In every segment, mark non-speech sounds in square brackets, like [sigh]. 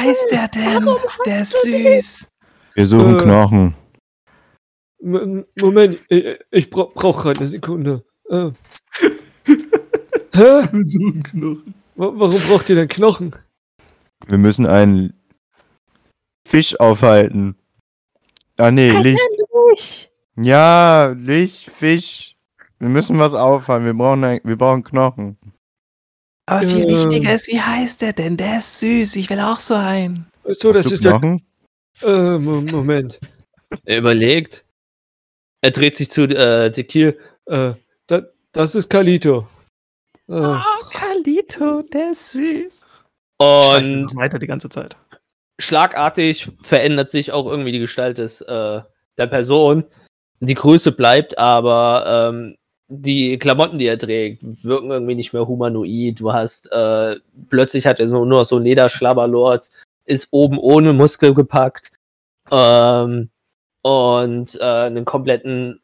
Heißt der denn? Der ist süß. Wir suchen Äh. Knochen. M- Moment, ich, ich bra brauche gerade eine Sekunde. Äh. Hä? [laughs] So ein Knochen. Wa- Warum braucht ihr denn Knochen? Wir müssen einen Fisch aufhalten. Ah nee, Licht. Ich. Ja, Licht, Fisch. Wir müssen was aufhalten. Wir brauchen, ein, wir brauchen Knochen. Aber viel Ähm. wichtiger ist, wie heißt der denn? Der ist süß. Ich will auch so einen. So, das ist der. Äh, Mo- Moment. Er überlegt. Er dreht sich zu äh, Tekil. Äh, da, das ist Kalito. Äh, Oh, Kalito, der ist süß. Und noch weiter die ganze Zeit. schlagartig verändert sich auch irgendwie die Gestalt des, äh, der Person. Die Größe bleibt, aber ähm, die Klamotten, die er trägt, wirken irgendwie nicht mehr humanoid. Du hast äh, plötzlich hat er so, nur so Lederschlabberlords, ist oben ohne Muskel gepackt ähm, und äh, einen kompletten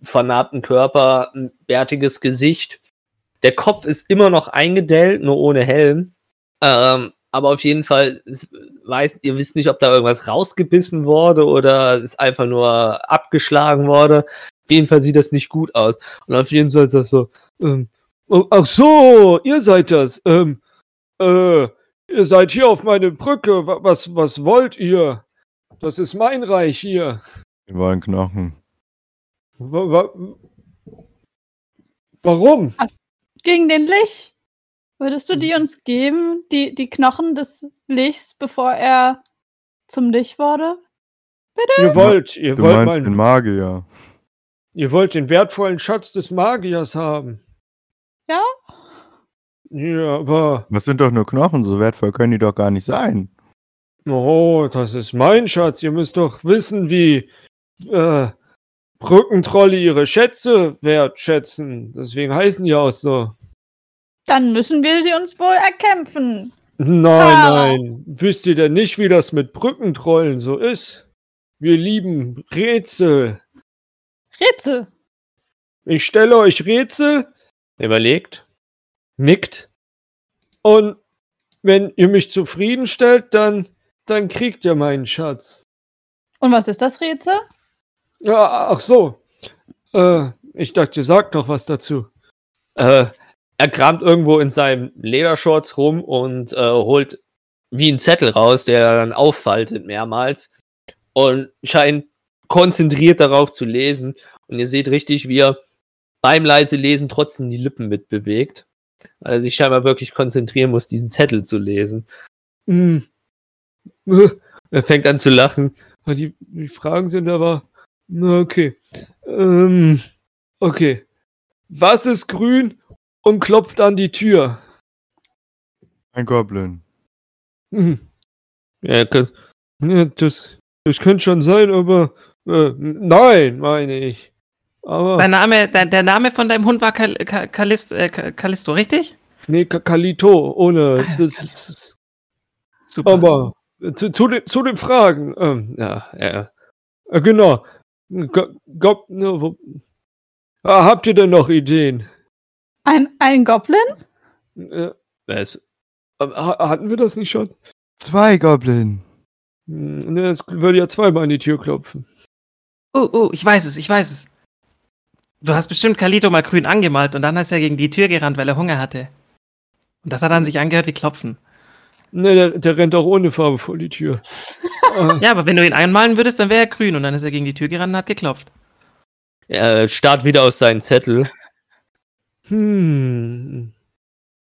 vernarbten Körper, ein bärtiges Gesicht. Der Kopf ist immer noch eingedellt, nur ohne Helm. Ähm, aber auf jeden Fall, es weiß, ihr wisst nicht, ob da irgendwas rausgebissen wurde oder ist einfach nur abgeschlagen wurde. Auf jeden Fall sieht das nicht gut aus. und auf jeden Fall ist das so. Ähm, oh, ach so, ihr seid das. Ähm, äh, ihr seid hier auf meine Brücke. Wa- Was, was wollt ihr? Das ist mein Reich hier. Wir wollen Knochen. Wa wa warum? Gegen den Lich. Würdest du die uns geben, die, die Knochen des Lichs, bevor er zum Lich wurde? Ihr wollt, ihr Du wollt, meinst den mein, Magier. Ihr wollt den wertvollen Schatz des Magiers haben. Ja? Ja, aber Das sind doch nur Knochen, so wertvoll können die doch gar nicht sein. Oh, das ist mein Schatz. Ihr müsst doch wissen, wie äh, Brückentrolle ihre Schätze wertschätzen. Deswegen heißen die auch so. Dann müssen wir sie uns wohl erkämpfen. Nein, Ah. nein. Wisst ihr denn nicht, wie das mit Brückentrollen so ist? Wir lieben Rätsel. Rätsel. Ich stelle euch Rätsel Überlegt. nickt. Und wenn ihr mich zufriedenstellt, dann, dann kriegt ihr meinen Schatz. Und was ist das Rätsel? Ja, ach so. Äh, ich dachte, ihr sagt noch was dazu. Äh, er kramt irgendwo in seinem Ledershorts rum und äh, holt wie einen Zettel raus, der er dann auffaltet mehrmals und scheint konzentriert darauf zu lesen. Und ihr seht richtig, wie er beim leise Lesen trotzdem die Lippen mitbewegt, weil er sich scheinbar wirklich konzentrieren muss, diesen Zettel zu lesen. Äh, [laughs] Er fängt an zu lachen. Ah, Die, die Fragen sind aber. Na, okay. Ähm, okay. Was ist grün und klopft an die Tür? Ein Goblin. Hm. Ja, kann, ja, das, das könnte schon sein, aber. Äh, nein, meine ich. Aber. Dein Name, der, der Name von deinem Hund war Kal Kal Kalist äh, Kal- Kalisto, richtig? Nee, Ka- Kalito, ohne. Das ist. Super. Aber. Zu, zu, den, zu den Fragen. Ähm, ja, ja. Äh, genau. Go, go, ne, wo, ah, habt ihr denn noch Ideen? Ein, ein Goblin? Äh, Es, ha- hatten wir das nicht schon? Zwei Goblin. Hm, Ne, es würde ja zweimal an die Tür klopfen. Oh, oh, ich weiß es, ich weiß es. Du hast bestimmt Kalito mal grün angemalt und dann ist er gegen die Tür gerannt, weil er Hunger hatte. Und das hat dann sich angehört wie Klopfen. Ne, der, der rennt auch ohne Farbe vor die Tür. [laughs] Ah, Ja, aber wenn du ihn einmalen würdest, dann wäre er grün und dann ist er gegen die Tür gerannt und hat geklopft. er starrt wieder aus seinen Zettel. hm.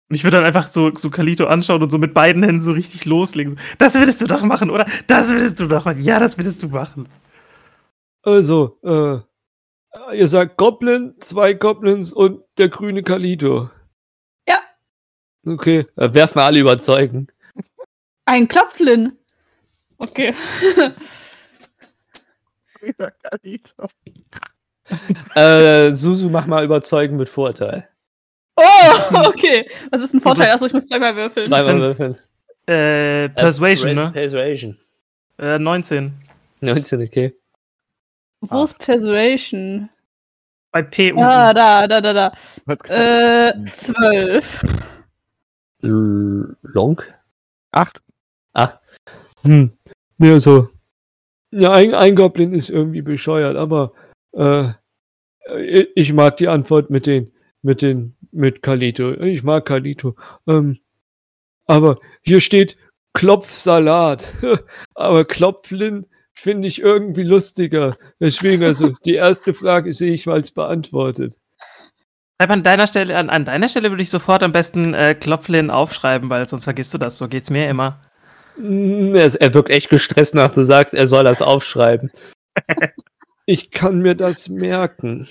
Und ich würde dann einfach so, so Kalito anschauen und so mit beiden Händen so richtig loslegen. Das würdest du doch machen, oder? Das würdest du doch machen. Ja, das würdest du machen. Also, äh, ihr sagt Goblin, zwei Goblins und der grüne Kalito. Ja. Okay. Äh, werfen alle überzeugen. Ein Klopflin. Okay. Äh, Susu, mach mal überzeugen mit Vorteil. Oh, okay. Was ist ein Vorteil? Achso, ich muss zweimal würfeln. Zweimal würfeln. Äh, Persuasion, Äh, ne? Persuasion. Äh, 19. 19, okay. Wo ist Persuasion? Bei P unten. Ah, da, da, da, da. Äh, zwölf. Long? Acht. Ach, Hm. Ja, so. Ja, ein, ein Goblin ist irgendwie bescheuert, aber äh, ich- ich mag die Antwort mit den, mit den, mit Kalito. Ich mag Kalito. Ähm, aber hier steht Klopfsalat. [laughs] aber Klopflin finde ich irgendwie lustiger. Deswegen, also, die erste Frage sehe ich mal als beantwortet. Schreib an deiner Stelle, an, an deiner Stelle würde ich sofort am besten äh, Klopflin aufschreiben, weil sonst vergisst du das. So geht's mir immer. mm, er, er wirkt echt gestresst nach, du sagst, er soll das aufschreiben. [laughs] Ich kann mir das merken.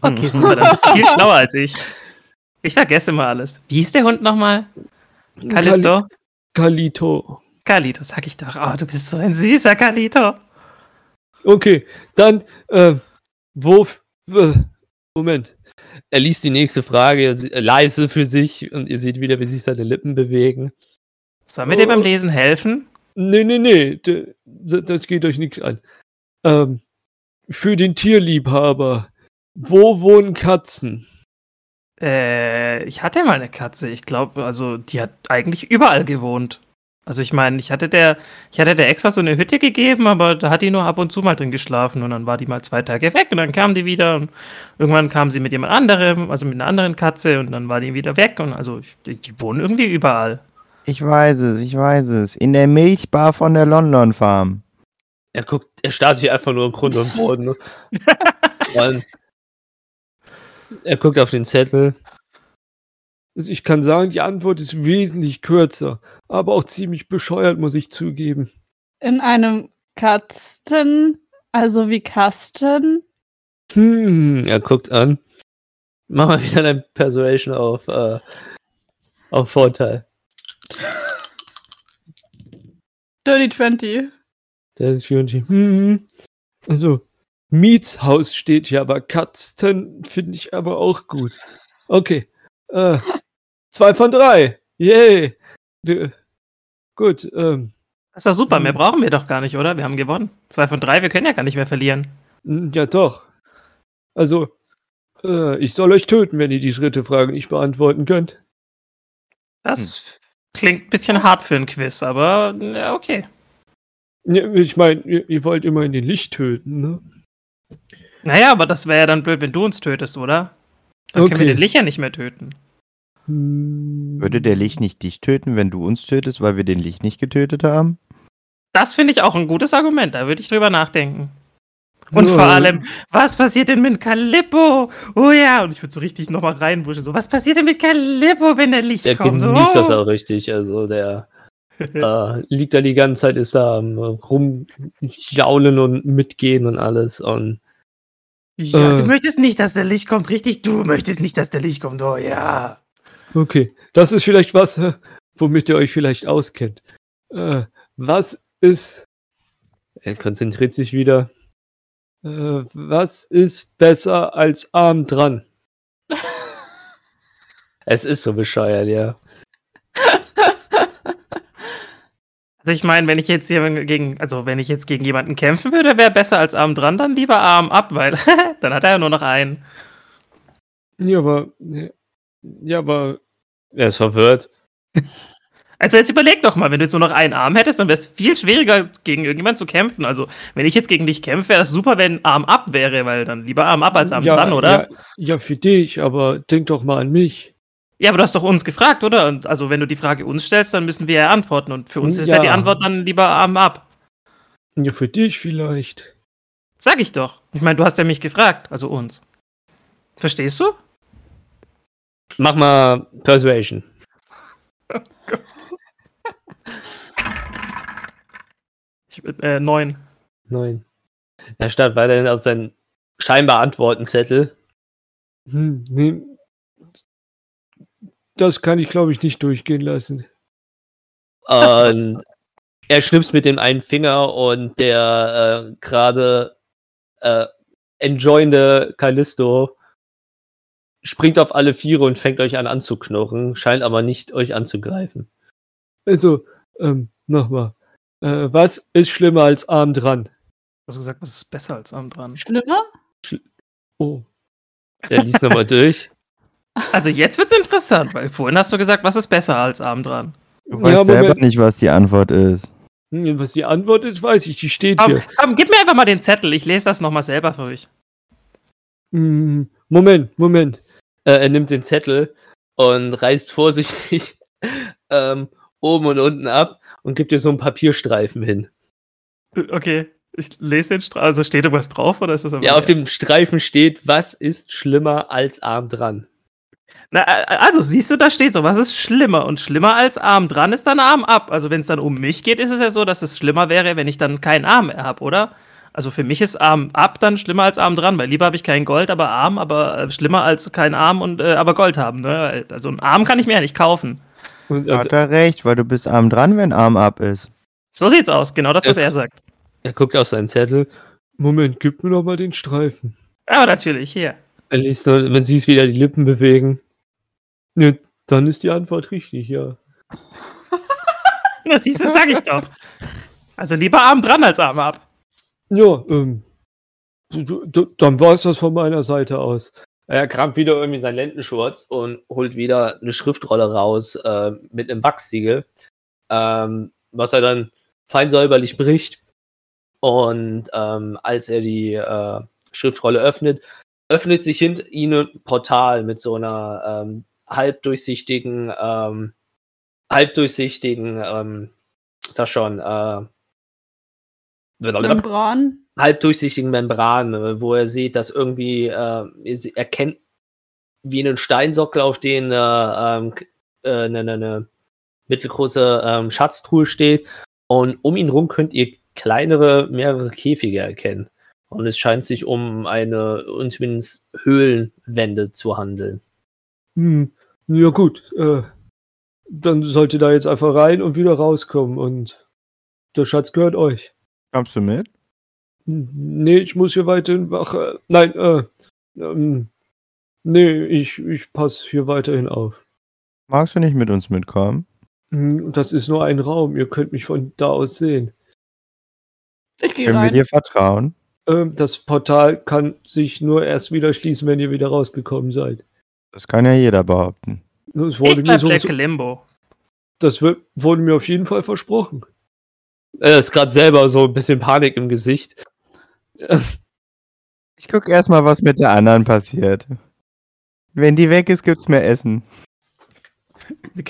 Okay, [laughs] super, dann bist du viel schlauer als ich. Ich vergesse immer alles. Wie hieß der Hund nochmal? Callisto? Kalito. Kalito, sag ich doch. Oh, du bist so ein süßer Kalito. Okay, dann, äh, wo, äh, Moment. Er liest die nächste Frage äh, leise für sich und ihr seht wieder, wie sich seine Lippen bewegen. Sollen wir dir beim Lesen helfen? Nee, nee, nee, das geht euch nichts an. Ähm, für den Tierliebhaber, wo wohnen Katzen? Äh, ich hatte mal eine Katze. Ich glaube, also die hat eigentlich überall gewohnt. Also ich meine, ich hatte der, ich hatte der extra so eine Hütte gegeben, aber da hat die nur ab und zu mal drin geschlafen und dann war die mal zwei Tage weg und dann kam die wieder und irgendwann kam sie mit jemand anderem, also mit einer anderen Katze und dann war die wieder weg und also ich, die, die wohnen irgendwie überall. Ich weiß es, ich weiß es. In der Milchbar von der London Farm. Er guckt, er starrt sich einfach nur im Grund und Boden. ne? [laughs] und er guckt auf den Zettel. Also ich kann sagen, die Antwort ist wesentlich kürzer, aber auch ziemlich bescheuert, muss ich zugeben. In einem Kasten, also wie Kasten. Hm, er guckt an. Mach mal wieder dein Persuasion auf, äh, auf Vorteil. Dirty 20. Der ist irgendwie, hm, also, Mietshaus steht hier, aber Katzen finde ich aber auch gut. Okay. Äh, zwei von drei. Yay. Wir, gut, ähm, Das ist doch super, mehr brauchen wir doch gar nicht, oder? Wir haben gewonnen. Zwei von drei, wir können ja gar nicht mehr verlieren. n- ja doch. Also, äh, ich soll euch töten, wenn ihr die dritte Frage nicht beantworten könnt. Das klingt ein bisschen hart für ein Quiz, aber ja, okay. Ja, ich meine, ihr, ihr wollt immerhin den Licht töten, ne? Naja, aber das wäre ja dann blöd, wenn du uns tötest, oder? Dann können wir Okay. den Licht ja nicht mehr töten. Würde der Licht nicht dich töten, wenn du uns tötest, weil wir den Licht nicht getötet haben? Das finde ich auch ein gutes Argument, da würde ich drüber nachdenken. Und Ja. vor allem, was passiert denn mit Calippo? Oh ja, und ich würde so richtig nochmal reinbuschen. So, was passiert denn mit Calippo, wenn der Licht Der kommt? So, genießt das oh. auch richtig. Also der [laughs] äh, liegt da die ganze Zeit, ist da am rumjaulen und mitgehen und alles. Und Ja, Äh. du möchtest nicht, dass der Licht kommt, richtig? Du möchtest nicht, dass der Licht kommt. Oh ja. Okay, das ist vielleicht was, äh, womit ihr euch vielleicht auskennt. Äh, was ist, er konzentriert sich wieder. äh, was ist besser als arm dran? [laughs] Es ist so bescheuert, ja. [laughs] Also ich meine, wenn ich jetzt hier gegen, also wenn ich jetzt gegen jemanden kämpfen würde, wäre besser als Arm dran, dann lieber Arm ab, weil [laughs] dann hat er ja nur noch einen. Ja, aber, ja, aber, Er ist verwirrt. [laughs] Also jetzt überleg doch mal, wenn du jetzt nur noch einen Arm hättest, dann wäre es viel schwieriger, gegen irgendjemanden zu kämpfen. Also, wenn ich jetzt gegen dich kämpfe, wäre das super, wenn Arm ab wäre, weil dann lieber Arm ab als Arm ja, dran, oder? Ja, ja, für dich, aber denk doch mal an mich. Ja, aber du hast doch uns gefragt, oder? Und also, wenn du die Frage uns stellst, dann müssen wir ja antworten. Und für uns ist ja, Ja. die Antwort dann lieber Arm ab. Ja, für dich vielleicht. Sag ich doch. Ich meine, du hast ja mich gefragt, also uns. Verstehst du? Mach mal Persuasion. Ich, äh, neun. Nein. Er starrt weiterhin auf seinen scheinbar Antwortenzettel. Hm, nee. Das kann ich, glaube ich, nicht durchgehen lassen. Und er schnipst mit dem einen Finger und der äh, gerade äh, enjoyende Callisto springt auf alle Viere und fängt euch an anzuknurren, scheint aber nicht euch anzugreifen. Also, ähm, nochmal. Äh, was ist schlimmer als arm dran? Du hast gesagt, was ist besser als Arm dran? Schlimmer? Oh. Er liest nochmal [laughs] durch. Also jetzt wird's interessant, weil vorhin hast du gesagt, was ist besser als Arm dran? Du weißt selber nicht, was die Antwort ist. Hm, Was die Antwort ist, weiß ich, die steht Komm, hier. komm, gib mir einfach mal den Zettel. Ich lese das nochmal selber für euch. Hm, Moment, Moment. Äh, er nimmt den Zettel und reißt vorsichtig [laughs] ähm, oben und unten ab und gibt dir so einen Papierstreifen hin. Okay, ich lese den Streifen. Also steht irgendwas drauf oder ist das Ja, auf dem Streifen steht, was ist schlimmer als arm dran? Na, also siehst du, da steht so, was ist schlimmer? Und schlimmer als Arm dran ist dann Arm ab. Also wenn es dann um mich geht, ist es ja so, dass es schlimmer wäre, wenn ich dann keinen Arm mehr habe, oder? Also für mich ist Arm ab dann schlimmer als Arm dran, weil lieber habe ich kein Gold, aber Arm, aber äh, schlimmer als kein Arm und äh, aber Gold haben. Ne? Also einen Arm kann ich mir ja nicht kaufen. Und, Hat er recht, weil du bist arm dran, wenn Arm ab ist. So sieht's aus, genau das, was er sagt. Er guckt auf seinen Zettel. Moment, gib mir doch mal den Streifen. Aber natürlich, hier. Er liest so, man sieht wieder die Lippen bewegen. Ja, dann ist die Antwort richtig, ja. [laughs] Das siehst du, sag ich doch. Also lieber Arm dran als Arm ab. Ja, ähm, dann war es das von meiner Seite aus. Er kramt wieder irgendwie seinen Lendenschurz und holt wieder eine Schriftrolle raus äh, mit einem Wachssiegel, ähm, was er dann fein säuberlich bricht. Und ähm, als er die äh, Schriftrolle öffnet, öffnet sich hinter ihnen ein Portal mit so einer ähm, halbdurchsichtigen, ähm, halbdurchsichtigen, ähm, sag schon, äh, Membran. halbdurchsichtigen Membran, äh, wo er sieht, dass irgendwie äh, er erkennt wie einen Steinsockel, auf den äh, ähm, äh, eine, eine, eine mittelgroße ähm, Schatztruhe steht. Und um ihn rum könnt ihr kleinere, mehrere Käfige erkennen. Und es scheint sich um eine und zumindest Höhlenwände zu handeln. Hm, ja gut, äh, dann sollt ihr da jetzt einfach rein und wieder rauskommen und der Schatz gehört euch. Kommst du mit? Nee, ich muss hier weiterhin wach. Äh, nein, äh, ähm, nee, ich, ich passe hier weiterhin auf. Magst du nicht mit uns mitkommen? Hm, Das ist nur ein Raum, ihr könnt mich von da aus sehen. Ich gehe Können wir rein. dir vertrauen? Ähm, das Portal kann sich nur erst wieder schließen, wenn ihr wieder rausgekommen seid. Das kann ja jeder behaupten. Das Ich wurde, mir bleib so, Limbo. das wird, wurde mir auf jeden Fall versprochen. Er ist gerade selber so ein bisschen Panik im Gesicht. Ich guck erstmal, was mit der anderen passiert. Wenn die weg ist, gibt's mehr Essen. Wir,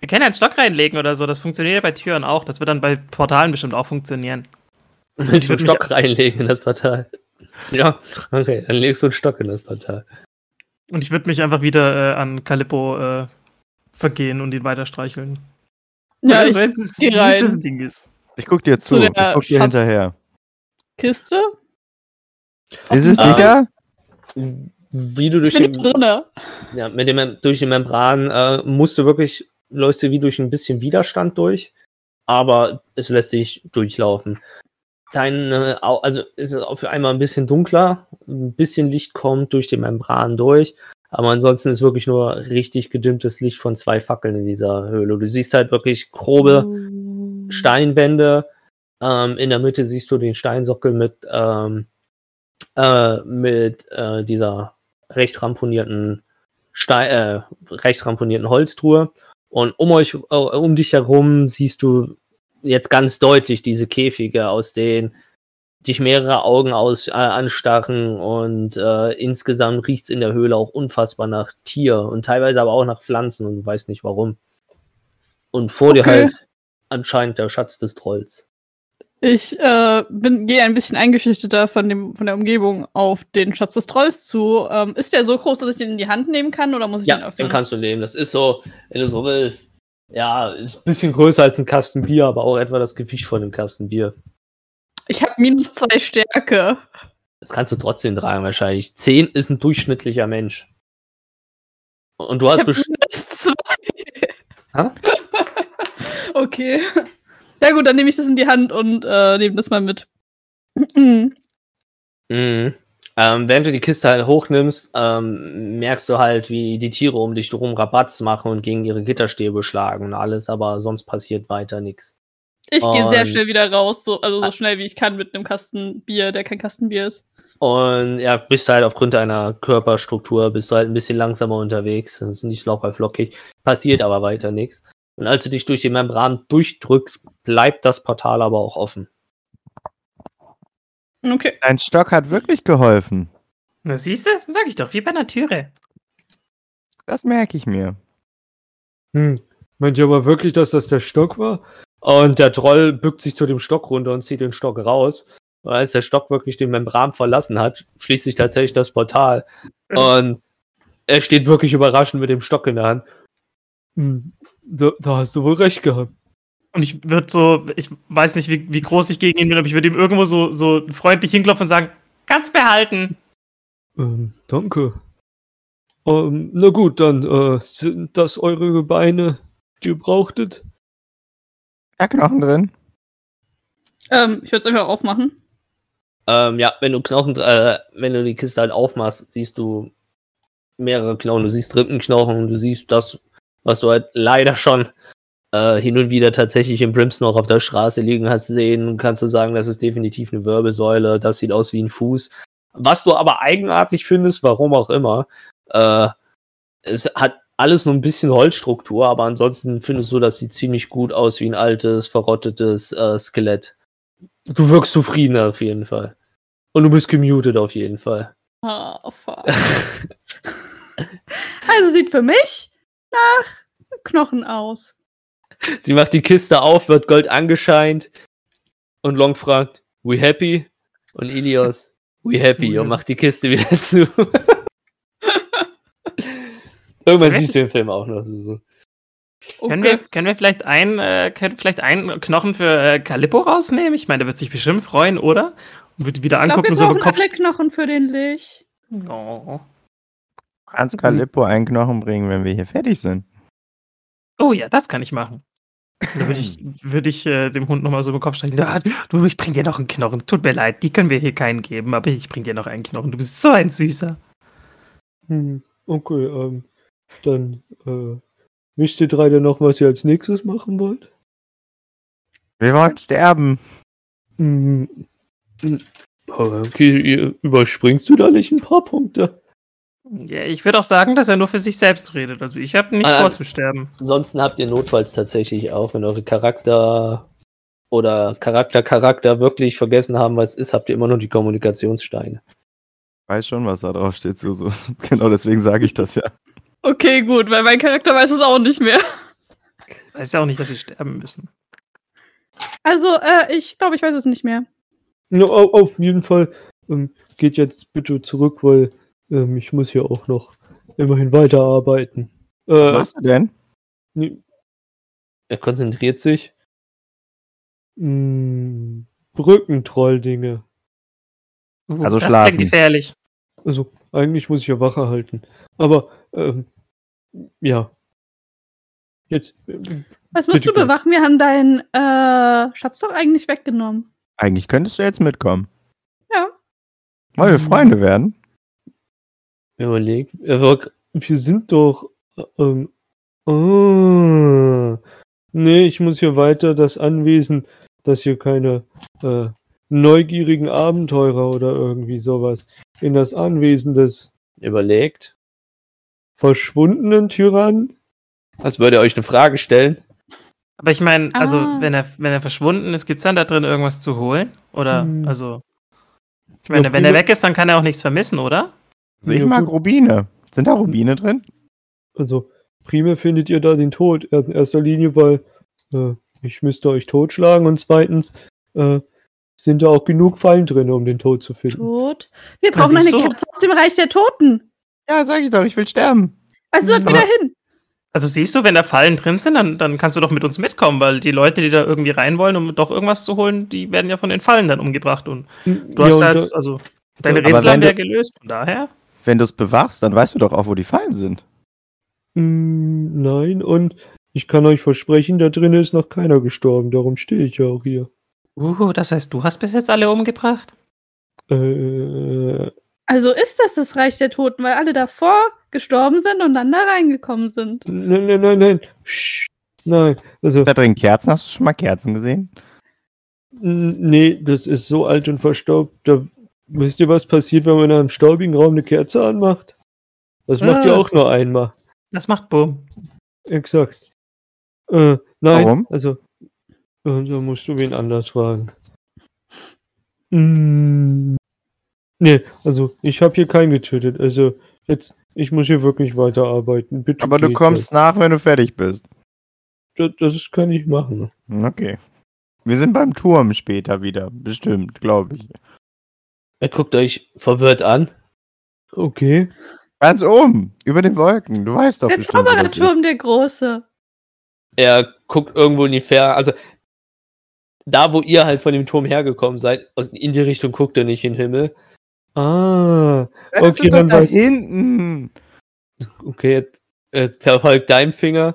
wir können ja einen Stock reinlegen oder so. Das funktioniert ja bei Türen auch. Das wird dann bei Portalen bestimmt auch funktionieren. [laughs] Willst du einen Stock reinlegen in das Portal? Ja, okay, dann legst du einen Stock in das Portal. Und ich würde mich einfach wieder äh, an Calippo äh, vergehen und ihn weiter streicheln. Ja, also, ich wenn es ein Ding ist. Ich guck dir Zu zu. Ich guck dir Schatz- hinterher. Kiste. Ist es Ah. sicher? Wie du Ich durch bin den, drinne. ja, mit dem, durch die Membran äh, musst du wirklich, läufst du wie durch ein bisschen Widerstand durch, aber es lässt sich durchlaufen. Deine, also ist es auf einmal ein bisschen dunkler, ein bisschen Licht kommt durch die Membran durch, aber ansonsten ist wirklich nur richtig gedimmtes Licht von zwei Fackeln in dieser Höhle. Du siehst halt wirklich grobe Steinwände. Ähm, in der Mitte siehst du den Steinsockel mit, ähm, äh, mit äh, dieser recht ramponierten Stein, äh, recht ramponierten Holztruhe. Und um euch, äh, um dich herum siehst du jetzt ganz deutlich diese Käfige, aus denen dich mehrere Augen aus, äh, anstarren und äh, insgesamt riecht's in der Höhle auch unfassbar nach Tier und teilweise aber auch nach Pflanzen und du weißt nicht warum. Und vor dir Okay. halt anscheinend der Schatz des Trolls. Ich äh, bin gehe ein bisschen eingeschüchterter von dem von der Umgebung auf den Schatz des Trolls zu. Ähm, ist der so groß, dass ich den in die Hand nehmen kann oder muss ich den Ja, öffnen? den kannst du nehmen. Das ist so, wenn du so willst. Ja, ist ein bisschen größer als ein Kasten Bier, aber auch etwa das Gewicht von einem Kasten Bier. Ich habe minus zwei Stärke. Das kannst du trotzdem tragen wahrscheinlich. Zehn ist ein durchschnittlicher Mensch. Und du hast bestimmt. minus zwei. [laughs] Okay. Ja gut, dann nehme ich das in die Hand und äh, nehme das mal mit. [clears throat] Mhm. Ähm, während du die Kiste halt hochnimmst, ähm, merkst du halt, wie die Tiere um dich herum Rabatz machen und gegen ihre Gitterstäbe schlagen und alles, aber sonst passiert weiter nichts. Ich gehe sehr schnell wieder raus, so, also Ah. so schnell wie ich kann mit einem Kasten Bier, der kein Kastenbier ist. Und ja, bist halt aufgrund deiner Körperstruktur, bist du halt ein bisschen langsamer unterwegs. Das ist nicht locker flockig. Passiert aber weiter nichts. Und als du dich durch die Membran durchdrückst, bleibt das Portal aber auch offen. Okay. Ein Stock hat wirklich geholfen. Na, siehst du? Sag ich doch, wie bei einer Türe. Das merke ich mir. Hm. Meint ihr aber wirklich, dass das der Stock war? Und der Troll bückt sich zu dem Stock runter und zieht den Stock raus. Und als der Stock wirklich den Membran verlassen hat, schließt sich tatsächlich das Portal. [laughs] Und er steht wirklich überraschend mit dem Stock in der Hand. Hm. Da, da hast du wohl recht gehabt. Und ich würde so, ich weiß nicht, wie, wie groß ich gegen ihn bin, aber ich würde ihm irgendwo so, so freundlich hinklopfen und sagen, kannst behalten. Ähm, danke. Ähm, na gut, dann äh, sind das eure Beine, die ihr brauchtet? Ja, Knochen drin. Ähm, ich würde es einfach aufmachen. Ähm, ja, wenn du Knochen, äh, wenn du die Kiste halt aufmachst, siehst du mehrere Knochen. Du siehst Rippenknochen, du siehst das, was du halt leider schon äh, hin und wieder tatsächlich im Brims noch auf der Straße liegen hast sehen. Kannst du sagen, das ist definitiv eine Wirbelsäule, das sieht aus wie ein Fuß. Was du aber eigenartig findest, warum auch immer, äh, es hat alles so ein bisschen Holzstruktur, aber ansonsten findest du, das sieht ziemlich gut aus wie ein altes, verrottetes äh, Skelett. Du wirkst zufriedener auf jeden Fall. Und du bist gemutet auf jeden Fall. Oh, fuck. [laughs] also sieht für mich nach Knochen aus. Sie macht die Kiste auf, wird Gold angescheint und Long fragt, we happy? Und Ilios, we happy und macht die Kiste wieder [laughs] zu. Irgendwann siehst du den Film auch noch so. so. Können, wir, Okay. können wir vielleicht ein, äh, können wir vielleicht einen Knochen für äh, Calippo rausnehmen? Ich meine, der wird sich bestimmt freuen, oder? Und wird wieder Ich glaube, angucken wir und so Kopf. alle Knochen für den Lich. Oh. Du kannst Calippo einen Knochen bringen, wenn wir hier fertig sind. oh ja, das kann ich machen. Da würde ich, [laughs] würd ich äh, dem Hund nochmal so im Kopf streichen. Ja, du, ich bring dir noch einen Knochen. Tut mir leid, die können wir hier keinen geben, aber ich bring dir noch einen Knochen. Du bist so ein Süßer. Hm, okay, ähm, dann, äh, wisst ihr drei denn noch, was ihr als nächstes machen wollt? Wir wollen sterben. Hm, hm, okay, überspringst du da nicht ein paar Punkte? Ja, ich würde auch sagen, dass er nur für sich selbst redet. Also ich habe nicht Ah, vor zu sterben. Ansonsten habt ihr notfalls tatsächlich auch, wenn eure Charakter oder Charakter Charakter wirklich vergessen haben, was es ist, habt ihr immer noch die Kommunikationssteine. Weiß schon, was da drauf steht. So, so. [laughs] Genau deswegen sage ich das ja. Okay, gut, weil mein Charakter weiß es auch nicht mehr. Das heißt ja auch nicht, dass wir sterben müssen. Also, äh, ich glaube, ich weiß es nicht mehr. Au- auf jeden Fall, ähm, geht jetzt bitte zurück, weil ähm, ich muss ja auch noch immerhin weiterarbeiten. Was Äh, machst du denn? nee, Er konzentriert sich. mh, Brückentroll-Dinge. Uh, Also das schlafen. klingt gefährlich. Also, eigentlich muss ich ja Wache halten. Aber, ähm, ja. Jetzt, Was musst du bewachen? Wir haben deinen äh, Schatz doch eigentlich weggenommen. Eigentlich könntest du jetzt mitkommen. Ja. Wollen wir Freunde werden? Überlegt. Er wirkt. wir sind doch, äh, ähm, ah, nee, ich muss hier weiter das Anwesen, dass hier keine, äh, neugierigen Abenteurer oder irgendwie sowas in das Anwesen des Überlegt. Verschwundenen Tyrannen. Als würde er euch eine Frage stellen. Aber ich meine, also Ah. wenn er, wenn er verschwunden ist, gibt es dann da drin irgendwas zu holen? Oder, Hm. also. Ich meine, Ja, wenn er weg ist, dann kann er auch nichts vermissen, oder? Also ich mag. Rubine. Sind da Rubine drin? Also, primär findet ihr da den Tod. In erster Linie, weil äh, ich müsste euch totschlagen und zweitens äh, sind da auch genug Fallen drin, um den Tod zu finden. Tot. Wir brauchen eine du? Kerze aus dem Reich der Toten. Ja, sag ich doch, ich will sterben. Also Aber- wieder hin. Also siehst du, wenn da Fallen drin sind, dann, dann kannst du doch mit uns mitkommen, weil die Leute, die da irgendwie rein wollen, um doch irgendwas zu holen, die werden ja von den Fallen dann umgebracht. Und du hast und ja da- jetzt, also deine Rätsel haben wir ja gelöst, von daher. Wenn du es bewachst, dann weißt du doch auch, wo die Fallen sind. Mm, Nein, und ich kann euch versprechen, da drin ist noch keiner gestorben, darum stehe ich ja auch hier. Uh, das heißt, du hast bis jetzt alle umgebracht? Äh, Also ist das das Reich der Toten, weil alle davor gestorben sind und dann da reingekommen sind. nein, nein, nein, nein. Sch, nein, also, Ist da drin Kerzen? Hast du schon mal Kerzen gesehen? nee, das ist so alt und verstaubt. Da, wisst ihr, was passiert, wenn man in einem staubigen Raum eine Kerze anmacht? Das macht ihr Ah. auch nur einmal. Das macht Boom. Exakt. Äh, nein, Warum? also, äh, da musst du wen anders fragen. Mm, nee, also, ich habe hier keinen getötet. Also, jetzt, ich muss hier wirklich weiterarbeiten. Bitte. Aber du kommst nach, wenn du fertig bist. Das, das, kann ich machen. Okay. Wir sind beim Turm später wieder. Bestimmt, glaube ich. Er guckt euch verwirrt an. Okay. Ganz oben, über den Wolken. Du weißt doch Der. Zaubererturm, der große. Er guckt irgendwo in die Ferne. Also, da, wo ihr halt von dem Turm hergekommen seid, aus- in die Richtung guckt er nicht in den Himmel. Ah, das Okay, ist dann da weiß- hinten. Okay, jetzt, äh, verfolgt deinem Finger.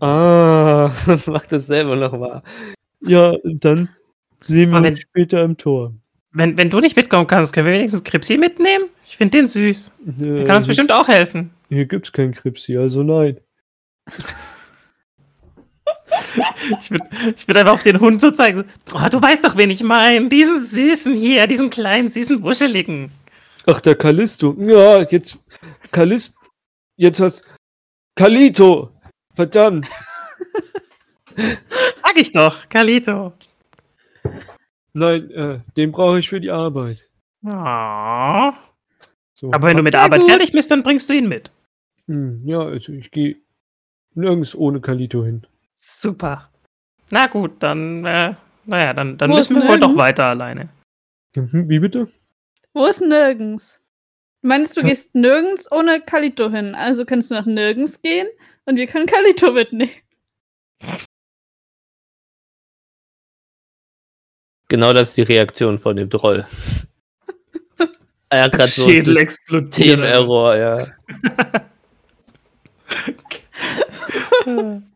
Ah, [laughs] mach das selber nochmal. ja, dann sehen wir uns später im Tor. Wenn, wenn du nicht mitkommen kannst, können wir wenigstens Kripsi mitnehmen? Ich finde den süß. Der Äh, kann uns bestimmt auch helfen. Hier gibt's kein Kripsi, also nein. [laughs] [laughs] Ich würde ich einfach auf den Hund so zeigen. Oh, du weißt doch, wen ich meine. Diesen süßen hier, diesen kleinen, süßen, wuscheligen. Ach, der Callisto. Ja, jetzt. Callis. Jetzt hast. Kalito! Verdammt! [laughs] Sag ich doch, Kalito. Nein, äh, den brauche ich für die Arbeit. Oh. So. Aber wenn du mit der Arbeit gut. fertig bist, dann bringst du ihn mit. Hm, ja, also ich gehe nirgends ohne Kalito hin. Super. Na gut, dann, äh, naja, dann, dann Wo müssen wir wohl doch weiter alleine. Mhm, Wie bitte? Wo ist nirgends? Du meinst, du gehst nirgends ohne Kalito hin. Also kannst du nach nirgends gehen und wir können Kalito mitnehmen. Genau das ist die Reaktion von dem Troll. [laughs] er hat gerade so Schädel ein explodiert. Systemerror, ja. [laughs] [laughs]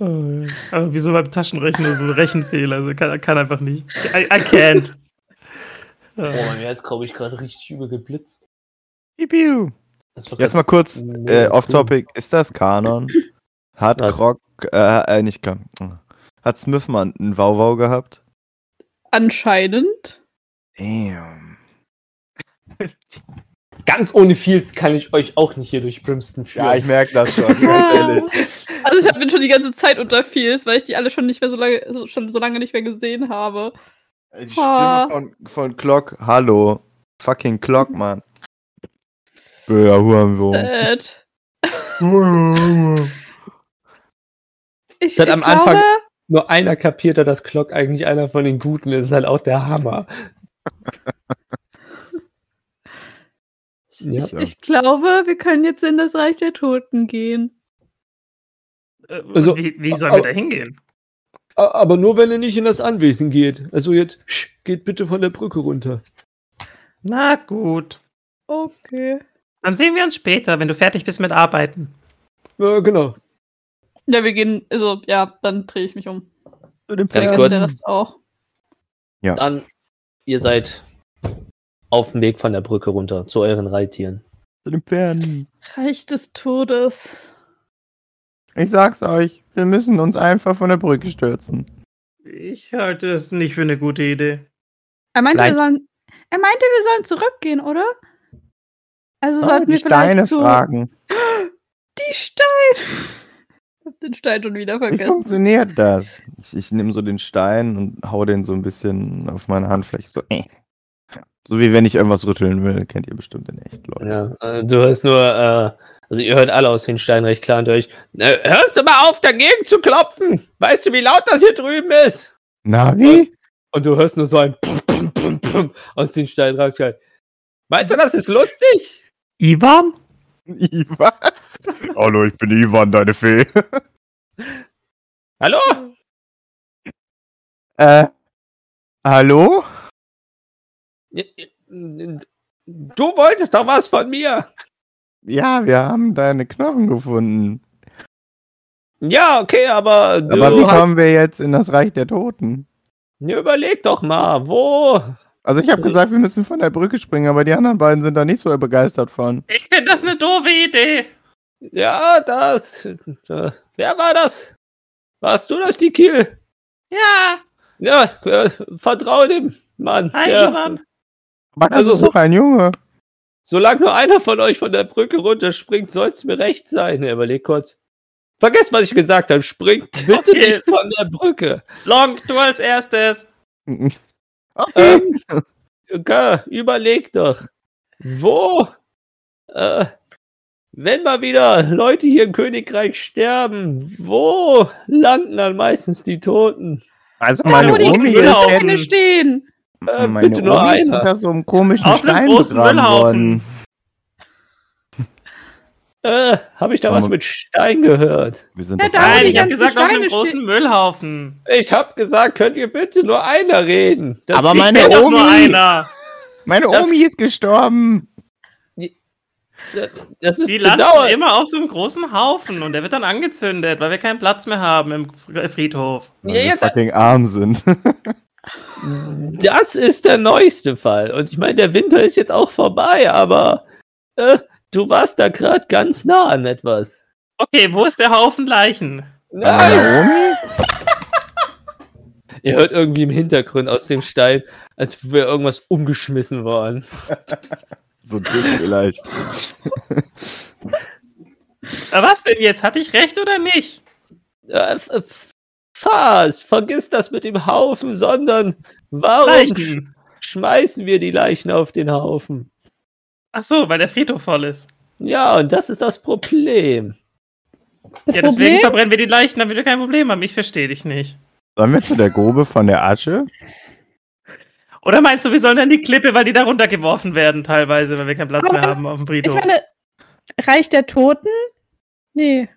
Oh, ja. Aber wieso beim Taschenrechner so ein Rechenfehler? Also kann, kann einfach nicht. I, I can't. [laughs] Oh, mir jetzt glaube ich gerade richtig übergeblitzt. Piu, Jetzt mal kurz äh, off-topic. Ist das Kanon? [laughs] Hat Was? Krog, äh, äh, nicht Krog. Hat Smith mal einen Wauwau gehabt? Anscheinend. Damn. [laughs] Ganz ohne Fields kann ich euch auch nicht hier durch Brimston führen. Ja, ich merke das schon, [laughs] ganz ehrlich. Also ich bin schon die ganze Zeit unter Fields, weil ich die alle schon nicht mehr so lange, schon so lange nicht mehr gesehen habe. Die Ah. Stimme von, von Clock, hallo. Fucking Clock, Mann. Ja, Hurensohn. Sad. [laughs] Ich, Es hat ich am glaube, Anfang- Nur einer kapiert dass Glock eigentlich einer von den Guten ist, ist halt auch der Hammer. [laughs] Ja. ich, ich glaube, wir können jetzt in das Reich der Toten gehen. Äh, Also, wie, wie sollen wir da hingehen? Aber nur wenn er nicht in das Anwesen geht. Also jetzt, sch, geht bitte von der Brücke runter. Na gut. Okay. Dann sehen wir uns später, wenn du fertig bist mit Arbeiten. Ja, genau. Ja, wir gehen, also ja, dann drehe ich mich um. Ganz kurz. Der Rest auch. Dann, ihr seid auf dem Weg von der Brücke runter zu euren Reittieren. Zu den Pferden. Reich des Todes. Ich sag's euch, wir müssen uns einfach von der Brücke stürzen. Ich halte es nicht für eine gute Idee. Er meinte, wir sollen. Er meinte, wir sollen zurückgehen, oder? Also Oh, sollten wir vielleicht Steine zu. fragen. [gasps] Die Steine! Ich hab den Stein schon wieder Wie vergessen. funktioniert das? Ich, ich nehme so den Stein und hau den so ein bisschen auf meine Handfläche. So, äh. So wie wenn ich irgendwas rütteln will, kennt ihr bestimmt in echt, Leute. Ja, äh, du hörst nur, äh, also ihr hört alle aus den Steinen recht klar und euch. Äh, hörst du mal auf, dagegen zu klopfen? Weißt du, wie laut das hier drüben ist? Na, wie? Und du hörst nur so ein Pum, Pum, Pum, Pum aus den Steinen raus. Meinst du, das ist lustig? Ivan? Ivan? Hallo, ich bin Ivan, deine Fee. Hallo? Äh, hallo? Du wolltest doch was von mir. Ja, wir haben deine Knochen gefunden. Ja, okay, aber du Aber wie hast, kommen wir jetzt in das Reich der Toten? Ja, überleg doch mal, wo? Also ich habe gesagt, wir müssen von der Brücke springen, aber die anderen beiden sind da nicht so begeistert von. Ich finde das eine doofe Idee. Ja, das. Äh, wer war das? Warst du das, die Kiel? Ja, Ja, äh, vertraue dem Mann. hi der, Ivan. Das Also ist so- doch ein Junge. Solange nur einer von euch von der Brücke runterspringt, soll es mir recht sein. Er überlegt kurz. Vergesst, was ich gesagt habe. Springt [laughs] bitte Okay. nicht von der Brücke. Long, du als erstes. [laughs] Okay. Ähm, okay, überleg doch. Wo? Äh, wenn mal wieder Leute hier im Königreich sterben, wo landen dann meistens die Toten? Also Da, meine wo die Omi ist stehen. Äh, meine bitte nur Omi ist einer. unter so einem komischen Auf einem Stein großen begraben Müllhaufen. worden. [laughs] Äh, habe ich da was mit Stein gehört? Wir sind Ja, doch da, Nein, die ich habe ganzen gesagt auf einem Steine großen Müllhaufen. Ich habe gesagt, könnt ihr bitte nur einer reden? Das Aber meine Bin doch nur Omi- einer. Meine Das- Omi ist gestorben. das ist Die landen immer auf so einem großen Haufen und der wird dann angezündet, weil wir keinen Platz mehr haben im Fr- Friedhof. Weil Ja, wir ja, da- fucking arm sind. [laughs] Das ist der neueste Fall. Und ich meine, der Winter ist jetzt auch vorbei, aber äh, du warst da gerade ganz nah an etwas. Okay, wo ist der Haufen Leichen? Nein! Meine Omi? [laughs] Ihr hört irgendwie im Hintergrund aus dem Stein, als wäre irgendwas umgeschmissen worden. So dick vielleicht. Aber was denn jetzt? Hatte ich recht oder nicht? Fast, vergiss das mit dem Haufen, sondern warum sch Leichen. schmeißen wir die Leichen auf den Haufen? Ach so, weil der Friedhof voll ist. Ja, und das ist das Problem. Das ja, deswegen Problem, verbrennen wir die Leichen, damit wir kein Problem haben. Ich verstehe dich nicht. Sollen wir zu der Grube von der Asche? Oder meinst du, wir sollen dann die Klippe, weil die da runtergeworfen werden teilweise, weil wir keinen Platz Aber- mehr haben auf dem ich Friedhof? meine, Reich der Toten? Nee.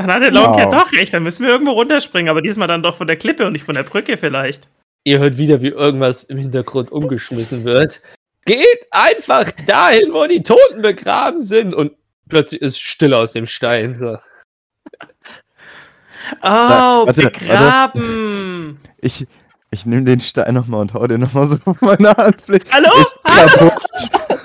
Dann hat der Long ja Wow. doch recht, dann müssen wir irgendwo runterspringen, aber diesmal dann doch von der Klippe und nicht von der Brücke vielleicht. Ihr hört wieder, wie irgendwas im Hintergrund umgeschmissen wird. Geht einfach dahin, wo die Toten begraben sind. Und plötzlich ist Stille aus dem Stein. So. [laughs] Oh, warte, warte. begraben. Ich, ich nehme den Stein nochmal und hau den nochmal so auf meine Handfläche. Hallo? Ist kaputt.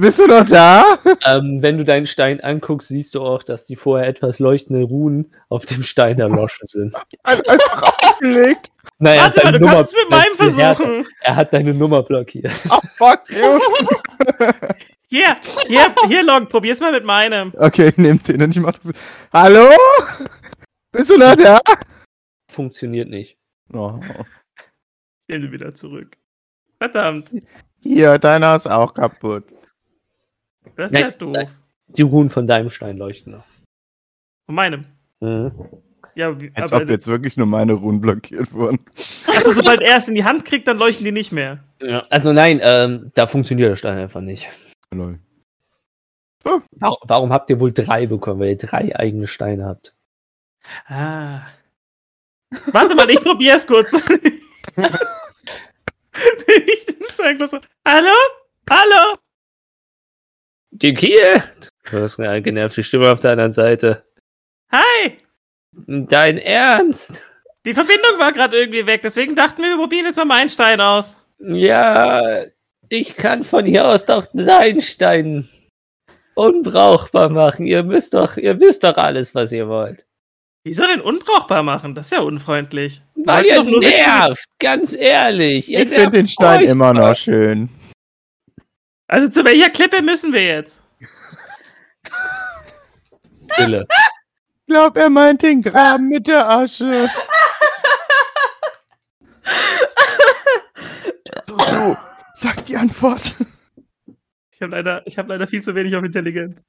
Bist du noch da? Ähm, wenn du deinen Stein anguckst, siehst du auch, dass die vorher etwas leuchtende Runen auf dem Stein erloschen sind. Einfach aufgelegt. Naja, Warte mal, du kannst es mit meinem er, versuchen. er hat deine Nummer blockiert. Oh, fuck you. [laughs] Hier, hier, hier, Long, probier's mal mit meinem. Okay, [laughs] nehmt den und ich mach das. Hallo? Bist du noch da? Funktioniert nicht. Oh. Ihn wieder zurück. Verdammt, Hier, deiner ist auch kaputt. Das ist ja doof. nein. Die Runen von deinem Stein leuchten noch. Von meinem. Mhm. Ja, wie, Als aber ob jetzt wirklich nur meine Runen blockiert wurden. [laughs] also, sobald er es in die Hand kriegt, dann leuchten die nicht mehr. Ja, also nein, ähm, da funktioniert der Stein einfach nicht. Lol. Warum, warum habt ihr wohl drei bekommen, weil ihr drei eigene Steine habt? Ah. Warte mal, ich probier's kurz. [laughs] [laughs] ich den Stein Hallo? Hallo? Die Kiel! Du hast eine genervte Stimme auf der anderen Seite. Hi! Dein Ernst? Die Verbindung war gerade irgendwie weg, deswegen dachten wir, wir probieren jetzt mal meinen Stein aus. Ja, ich kann von hier aus doch deinen Stein unbrauchbar machen. Ihr müsst doch, ihr wisst doch alles, was ihr wollt. Wieso denn unbrauchbar machen? Das ist ja unfreundlich. Weil ihr doch nur wissen, nervt, ganz ehrlich. Ihr Ich finde den Stein immer noch schön. Also zu welcher Klippe müssen wir jetzt? Stille. [laughs] Ich glaube, er meint den Graben mit der Asche. so, so. Sag die Antwort. Ich habe leider, ich hab leider viel zu wenig auf Intelligenz.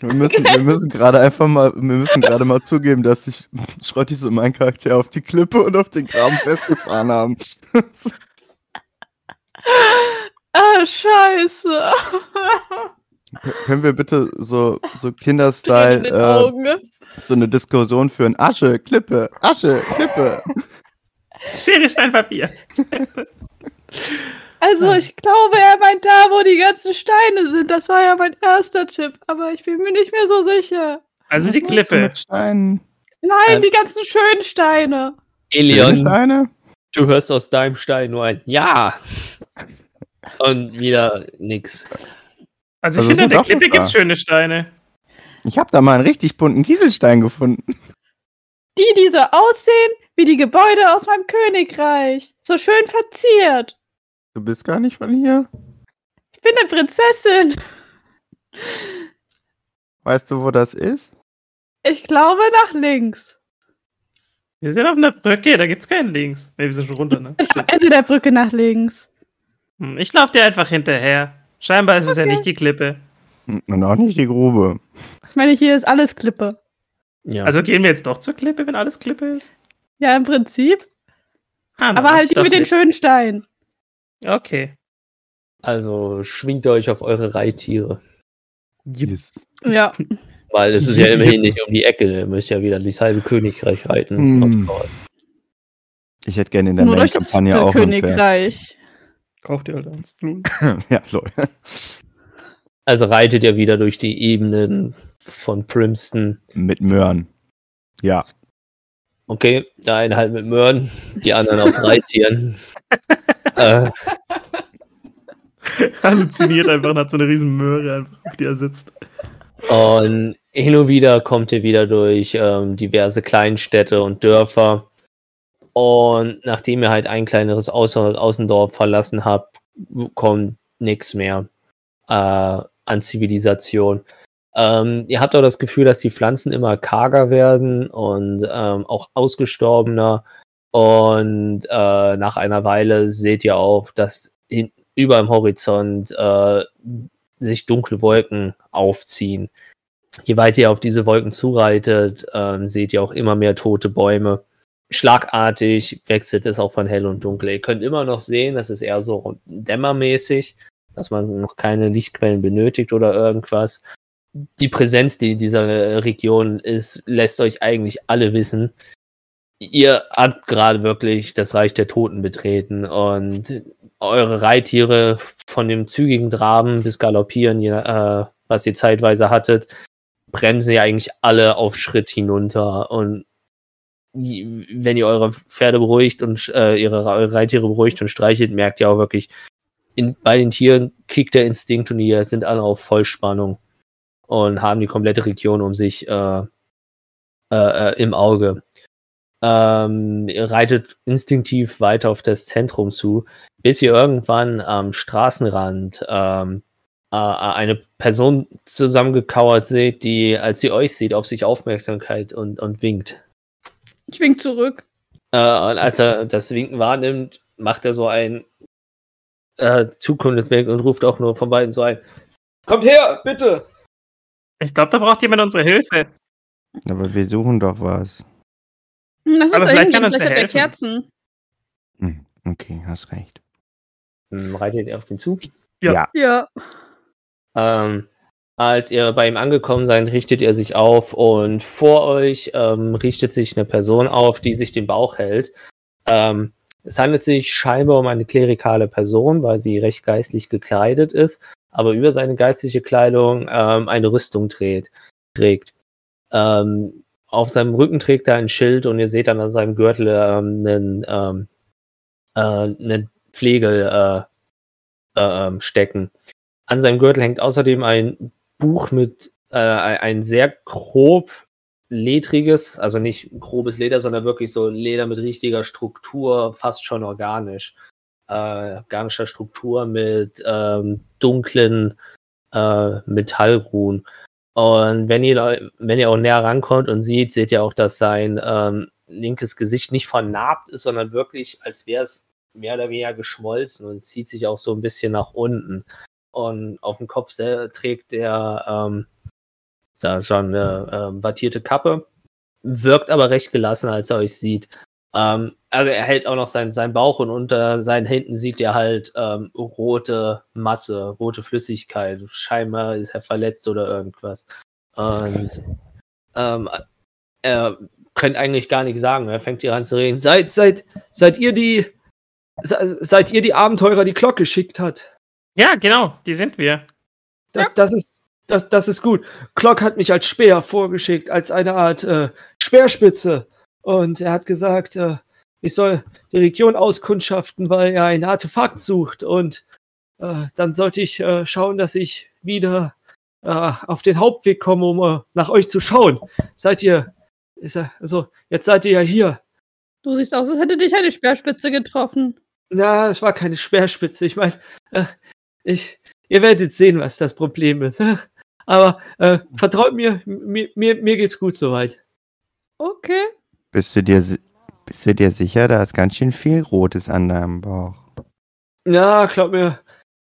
Wir müssen, wir müssen gerade einfach mal, wir müssen gerade mal zugeben, dass sich Schrottis und mein Charakter auf die Klippe und auf den Graben festgefahren haben. [laughs] Ah, scheiße. Können wir bitte so, so In Kinderstyle äh, so eine Diskussion führen? Asche, Klippe, Asche, Klippe. Schere, Stein, Papier. Also, ich glaube, er meint da, wo die ganzen Steine sind. Das war ja mein erster Tipp, aber ich bin mir nicht mehr so sicher. Also die Klippe. Nein, Ähm. die ganzen schönen Steine. Elion, Steine? du hörst aus deinem Stein nur ein Ja. Und wieder nix. Also ich Also finde, an der Klippe gibt's schöne Steine. Ich habe da mal einen richtig bunten Kieselstein gefunden. Die, die so aussehen wie die Gebäude aus meinem Königreich. So schön verziert. Du bist gar nicht von hier. Ich bin eine Prinzessin. Weißt du, wo das ist? Ich glaube nach links. Wir sind auf einer Brücke, da gibt's keinen Links. Ne, wir sind schon runter, ne? Ich [laughs] am Ende der Brücke nach links. Hm, Ich laufe dir einfach hinterher. Scheinbar ist es ja nicht die Klippe. Und auch nicht die Grube. Ich meine, hier ist alles Klippe. Ja. Also gehen wir jetzt doch zur Klippe, wenn alles Klippe ist? Ja, im Prinzip. Ah, Aber halt die mit den nicht. schönen Steinen. Okay. also schwingt euch auf eure Reittiere. Yes. Ja. Weil es ist ja immerhin nicht um die Ecke. Ihr müsst ja wieder durchs halbe Königreich reiten. Mm. Ich hätte gerne in der Nur durch das Main-Kampagne auch ein Pferd. Kauft ihr halt eins. [laughs] ja, Leute. Also reitet ihr wieder durch die Ebenen von Primston. Mit Möhren. Ja. Okay, der eine halt mit Möhren, die anderen auf Reittieren. [laughs] äh, [laughs] Halluziniert einfach und hat so eine riesen Möhre, einfach, auf die er sitzt. und hin und wieder kommt ihr wieder durch ähm, diverse Kleinstädte und Dörfer. Und nachdem ihr halt ein kleineres Außen Außendorf verlassen habt, kommt nichts mehr äh, an Zivilisation. Ähm, ihr habt auch das Gefühl, dass die Pflanzen immer karger werden und ähm, auch ausgestorbener. Und äh, nach einer Weile seht ihr auch, dass hin, über dem Horizont äh, sich dunkle Wolken aufziehen. Je weiter ihr auf diese Wolken zureitet, ähm, seht ihr auch immer mehr tote Bäume. Schlagartig wechselt es auch von hell und dunkel. Ihr könnt immer noch sehen, das ist eher so dämmermäßig, dass man noch keine Lichtquellen benötigt oder irgendwas. Die Präsenz, die in dieser Region ist, lässt euch eigentlich alle wissen. Ihr habt gerade wirklich das Reich der Toten betreten und eure Reittiere von dem zügigen Traben bis Galoppieren, äh, was ihr zeitweise hattet, bremsen ja eigentlich alle auf Schritt hinunter. Und wenn ihr eure Pferde beruhigt und äh, ihre Re- Reittiere beruhigt und streichelt, merkt ihr auch wirklich, in, bei den Tieren kickt der Instinkt und die sind alle auf Vollspannung und haben die komplette Region um sich äh, äh, äh, im Auge. Ähm, ihr reitet instinktiv weiter auf das Zentrum zu, bis ihr irgendwann am Straßenrand ähm, äh, eine Person zusammengekauert seht, die, als sie euch sieht, auf sich Aufmerksamkeit und, und winkt. Ich wink zurück. Äh, und als er das Winken wahrnimmt, macht er so ein äh, Zukunftsweg und ruft auch nur von beiden so ein. Kommt her, bitte! Ich glaube, da braucht jemand unsere Hilfe. Aber wir suchen doch was. Hm, Das ist Aber vielleicht kann uns vielleicht helfen. Kerzen. Hm, okay, hast recht. Hm, Reitet ihr auf ihn zu? Ja. Ja. Ähm, als ihr bei ihm angekommen seid, richtet er sich auf und vor euch ähm, richtet sich eine Person auf, die sich den Bauch hält. Ähm, es handelt sich scheinbar um eine klerikale Person, weil sie recht geistlich gekleidet ist, aber über seine geistliche Kleidung ähm, eine Rüstung trägt. trägt. Ähm, auf seinem Rücken trägt er ein Schild und ihr seht dann an seinem Gürtel ähm, einen, ähm, äh, einen Pflegel äh, äh, ähm, stecken. An seinem Gürtel hängt außerdem ein Buch mit äh, ein sehr grob ledriges, also nicht grobes Leder, sondern wirklich so Leder mit richtiger Struktur, fast schon organisch. Äh, organischer Struktur mit ähm, dunklen äh, Metallruhen. Und wenn ihr, wenn ihr auch näher rankommt und seht, seht ihr auch, dass sein ähm, linkes Gesicht nicht vernarbt ist, sondern wirklich, als wäre es mehr oder weniger geschmolzen und zieht sich auch so ein bisschen nach unten. Und auf dem Kopf trägt er ähm, schon eine ähm, battierte Kappe, wirkt aber recht gelassen, als er euch sieht. Ähm, also er hält auch noch seinen, seinen Bauch und unter seinen Händen sieht er halt ähm, rote Masse, rote Flüssigkeit. Scheinbar ist er verletzt oder irgendwas. Und ähm, er könnt eigentlich gar nichts sagen. Er fängt hier an zu reden. Seid, seid, seid ihr die, se- seid ihr die Abenteurer, die Glock geschickt hat? Ja, genau, die sind wir. Das, das ist, das, das ist gut. Glock hat mich als Speer vorgeschickt, als eine Art äh, Speerspitze. Und er hat gesagt, äh, ich soll die Region auskundschaften, weil er ein Artefakt sucht. Und äh, dann sollte ich äh, schauen, dass ich wieder äh, auf den Hauptweg komme, um äh, nach euch zu schauen. Seid ihr, ist er, also jetzt seid ihr ja hier. Du siehst aus, als hätte dich eine Speerspitze getroffen. Na, es war keine Speerspitze. Ich meine, äh, ich, ihr werdet sehen, was das Problem ist. [laughs] Aber äh, vertraut mir, mir, mir, mir geht's gut soweit. Okay. Bist du dir, bist du dir sicher, da ist ganz schön viel Rotes an deinem Bauch? Ja, glaub mir,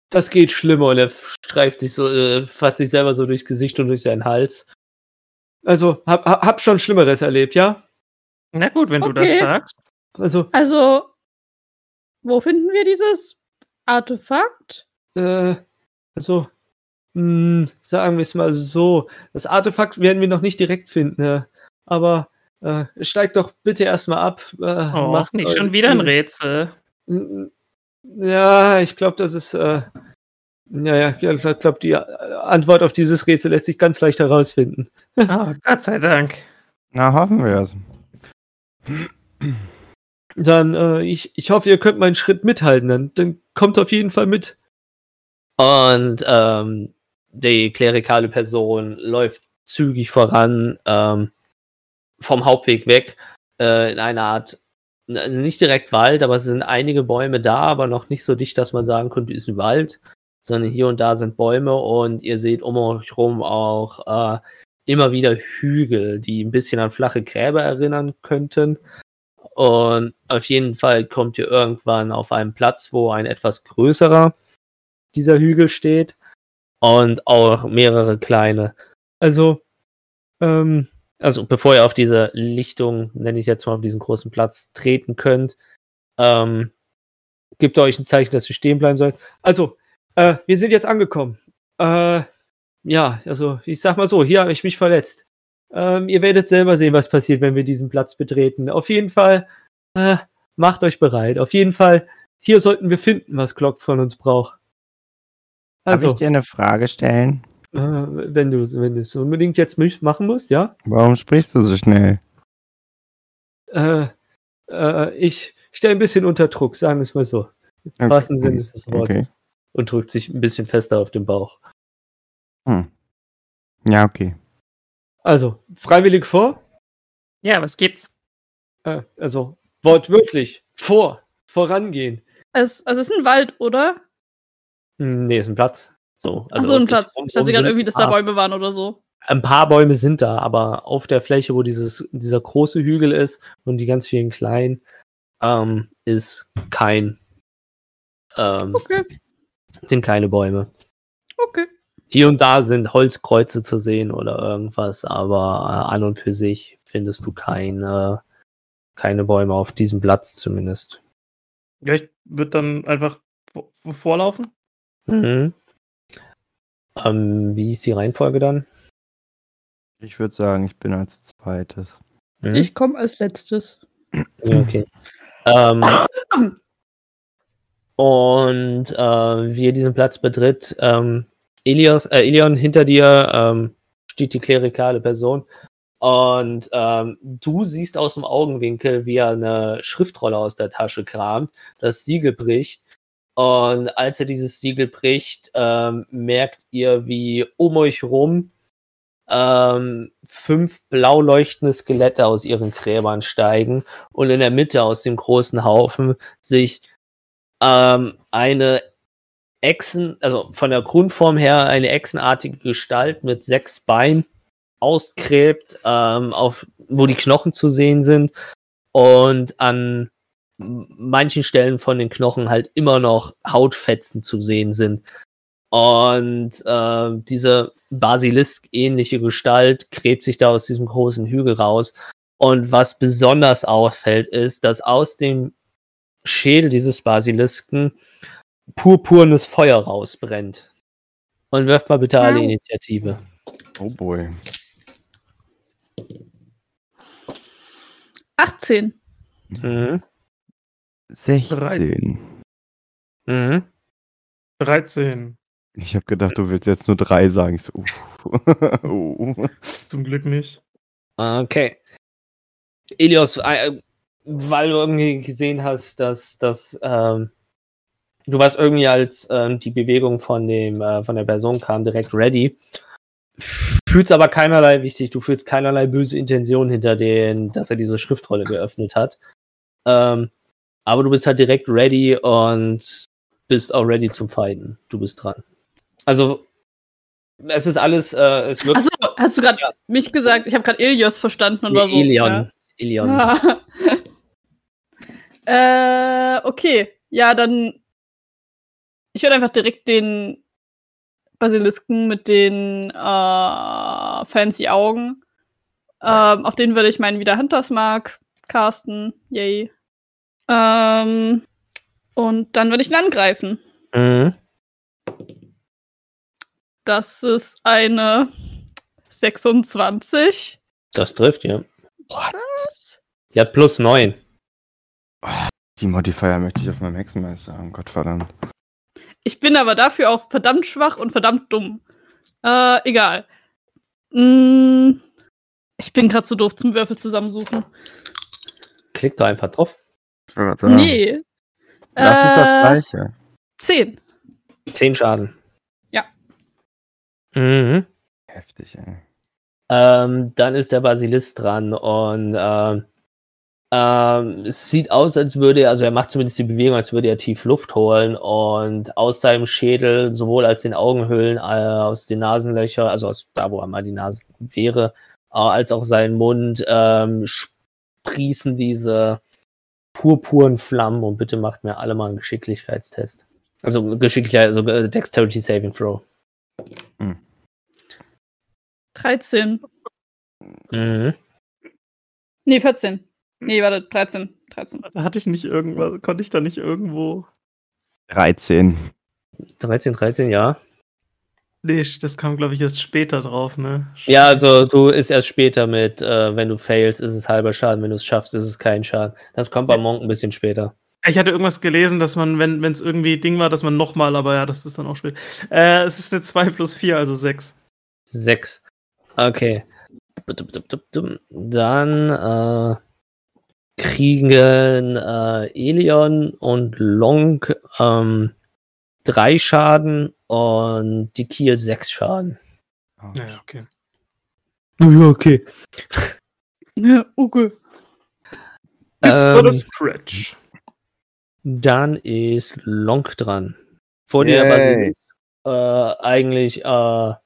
das geht schlimmer. Und er streift sich so, äh, fasst sich selber so durchs Gesicht und durch seinen Hals. Also, hab, hab schon Schlimmeres erlebt, ja? Na gut, wenn du das Okay. sagst. Also, Also, wo finden wir dieses Artefakt? Äh, also, mh, sagen wir es mal so. Das Artefakt werden wir noch nicht direkt finden, äh, aber äh, steigt doch bitte erstmal ab. Äh, Oh, macht nicht schon wieder ein. Rätsel. Mm, Ja, ich glaube, das ist. Äh, ja, ja, ich glaube, die äh, Antwort auf dieses Rätsel lässt sich ganz leicht herausfinden. Oh, [laughs] Gott sei Dank. Na, hoffen wir es. Dann, äh, ich, ich hoffe, ihr könnt meinen Schritt mithalten. Dann, dann kommt auf jeden Fall mit. Und ähm, die klerikale Person läuft zügig voran ähm, vom Hauptweg weg äh, in eine Art, n- nicht direkt Wald, aber es sind einige Bäume da, aber noch nicht so dicht, dass man sagen könnte, ist ein Wald, sondern hier und da sind Bäume und ihr seht um euch rum auch äh, immer wieder Hügel, die ein bisschen an flache Gräber erinnern könnten. Und auf jeden Fall kommt ihr irgendwann auf einen Platz, wo ein etwas größerer dieser Hügel steht und auch mehrere kleine. Also, ähm, Also bevor ihr auf diese Lichtung, nenne ich es jetzt mal, auf diesen großen Platz treten könnt, ähm, gebt euch ein Zeichen, dass ihr stehen bleiben sollt. Also, äh, wir sind jetzt angekommen. Äh, ja, also, ich sag mal so, hier habe ich mich verletzt. Ähm, ihr werdet selber sehen, was passiert, wenn wir diesen Platz betreten. Auf jeden Fall, äh, macht euch bereit. Auf jeden Fall, hier sollten wir finden, was Glock von uns braucht. Darf Also, ich dir eine Frage stellen? äh, wenn du wenn es unbedingt jetzt machen musst, ja? Warum sprichst du so schnell? Äh, äh, ich stehe ein bisschen unter Druck, sagen wir es mal so. Im wahrsten Sinne des Wortes. und drückt sich ein bisschen fester auf den Bauch. Hm. Ja, okay. Also, freiwillig vor? Ja, was gibt's? Äh, also, wortwörtlich. Vor. Vorangehen. Es, also, es ist ein Wald, oder? Nee, ist ein Platz. So, Ach so, ein Platz. Ich dachte gerade irgendwie, dass da paar- Bäume waren oder so. Ein paar Bäume sind da, aber auf der Fläche, wo dieses, dieser große Hügel ist und die ganz vielen kleinen, ähm, ist kein, ähm, Okay, sind keine Bäume. okay. Hier und da sind Holzkreuze zu sehen oder irgendwas, aber äh, an und für sich findest du keine, keine Bäume auf diesem Platz zumindest. Ja, ich würde dann einfach vor- vor- vorlaufen. Mhm. Ähm, wie ist die Reihenfolge dann? Ich würde sagen, ich bin als zweites. Mhm. Ich komme als letztes. Okay. ähm, und äh, wie ihr diesen Platz betritt, ähm, Elias, äh, Elion, hinter dir ähm, steht die klerikale Person. Und ähm, du siehst aus dem Augenwinkel, wie er eine Schriftrolle aus der Tasche kramt, das Siegel bricht. Und als er dieses Siegel bricht, ähm, merkt ihr, wie um euch rum ähm, fünf blau leuchtende Skelette aus ihren Gräbern steigen und in der Mitte aus dem großen Haufen sich ähm, eine Echsen, also von der Grundform her eine echsenartige Gestalt mit sechs Beinen ausgräbt, ähm, auf, wo die Knochen zu sehen sind. Und an manchen Stellen von den Knochen halt immer noch Hautfetzen zu sehen sind. Und äh, diese Basilisk-ähnliche Gestalt gräbt sich da aus diesem großen Hügel raus. Und was besonders auffällt, ist, dass aus dem Schädel dieses Basilisken purpurnes Feuer rausbrennt. Und wirft mal bitte alle. Initiative. Oh boy. 18. Mhm. 16. Mhm. 13. Ich habe gedacht, du willst jetzt nur drei sagen. Ich so, uh. uh. [laughs] Zum Glück nicht. Okay. Elios, äh, weil du irgendwie gesehen hast, dass, dass ähm, du warst irgendwie als ähm, die Bewegung von dem äh, von der Person kam direkt ready. Fühlst aber keinerlei wichtig, du fühlst keinerlei böse Intention hinter den, dass er diese Schriftrolle geöffnet hat. Ähm, aber du bist halt direkt ready und bist auch ready zum Fighten. Du bist dran. Also es ist alles, äh, es wirkt Achso, hast du gerade mich gesagt? Ich habe gerade Ilios verstanden und war so. Ilion. Ilion. Ja. [laughs] äh, okay. Ja, dann. Ich würde einfach direkt den Basilisken mit den äh, fancy Augen. Ähm, auf den würde ich meinen wieder Hunters Mark casten. Yay. Ähm, und dann würde ich ihn angreifen. Mhm. Das ist eine 26. Das trifft, ja. Was? Die hat plus 9. Die Modifier möchte ich auf meinem Hexenmeister haben, Gottverdammt. Ich bin aber dafür auch verdammt schwach und verdammt dumm. Äh, egal. Mm, ich bin gerade zu doof zum Würfel zusammensuchen. Klick da einfach drauf. Nee. Das ist das Äh, Gleiche. 10. 10 Schaden. Ja. Mhm. Heftig, ey. Ähm, dann ist der Basilisk dran und ähm, ähm, es sieht aus, als würde er, also er macht zumindest die Bewegung, als würde er tief Luft holen und aus seinem Schädel, sowohl als den Augenhöhlen, äh, aus den Nasenlöchern, also aus da, wo einmal die Nase wäre, äh, als auch sein Mund, ähm, sprießen diese purpuren Flammen und bitte macht mir alle mal einen Geschicklichkeitstest. Also Geschicklichkeit, also äh, Dexterity Saving Throw. 13. Mhm. Nee, 14. Nee, warte, 13. 13. Hatte ich nicht irgendwas, konnte ich da nicht irgendwo. 13. 13, 13, ja. Nee, das kam, glaube ich, erst später drauf, ne? Ja, also du ist erst später mit, äh, wenn du failst, ist es halber Schaden, wenn du es schaffst, ist es kein Schaden. Das kommt bei Monk ein bisschen später. Ich hatte irgendwas gelesen, dass man, wenn es irgendwie Ding war, dass man nochmal, aber ja, das ist dann auch spät. Äh, es ist eine 2 plus 4, also 6. Sechs. Okay. Dann äh, kriegen äh, Elion und Long ähm, drei Schaden und die Kiel sechs Schaden. Ja, okay. Ja, [laughs] okay. Ja, okay. Ist Ähm, a scratch. Dann ist Long dran. Vor dir. Basilisk. Äh, eigentlich, äh, also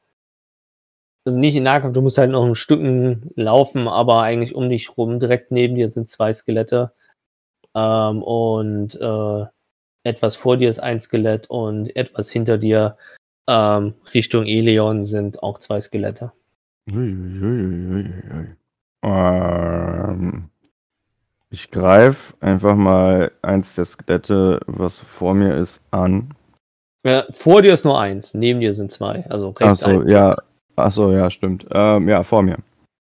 nicht in Nahkampf, du musst halt noch ein Stücken laufen, aber eigentlich um dich rum, direkt neben dir sind zwei Skelette. Ähm, und äh, etwas vor dir ist ein Skelett und etwas hinter dir ähm, Richtung Eleon sind auch zwei Skelette. Ähm, ich greife einfach mal eins der Skelette, was vor mir ist, an. Äh, vor dir ist nur eins, neben dir sind zwei. Also rechts Achso, eins. ja. Achso, ja, stimmt. Ähm, ja, vor mir.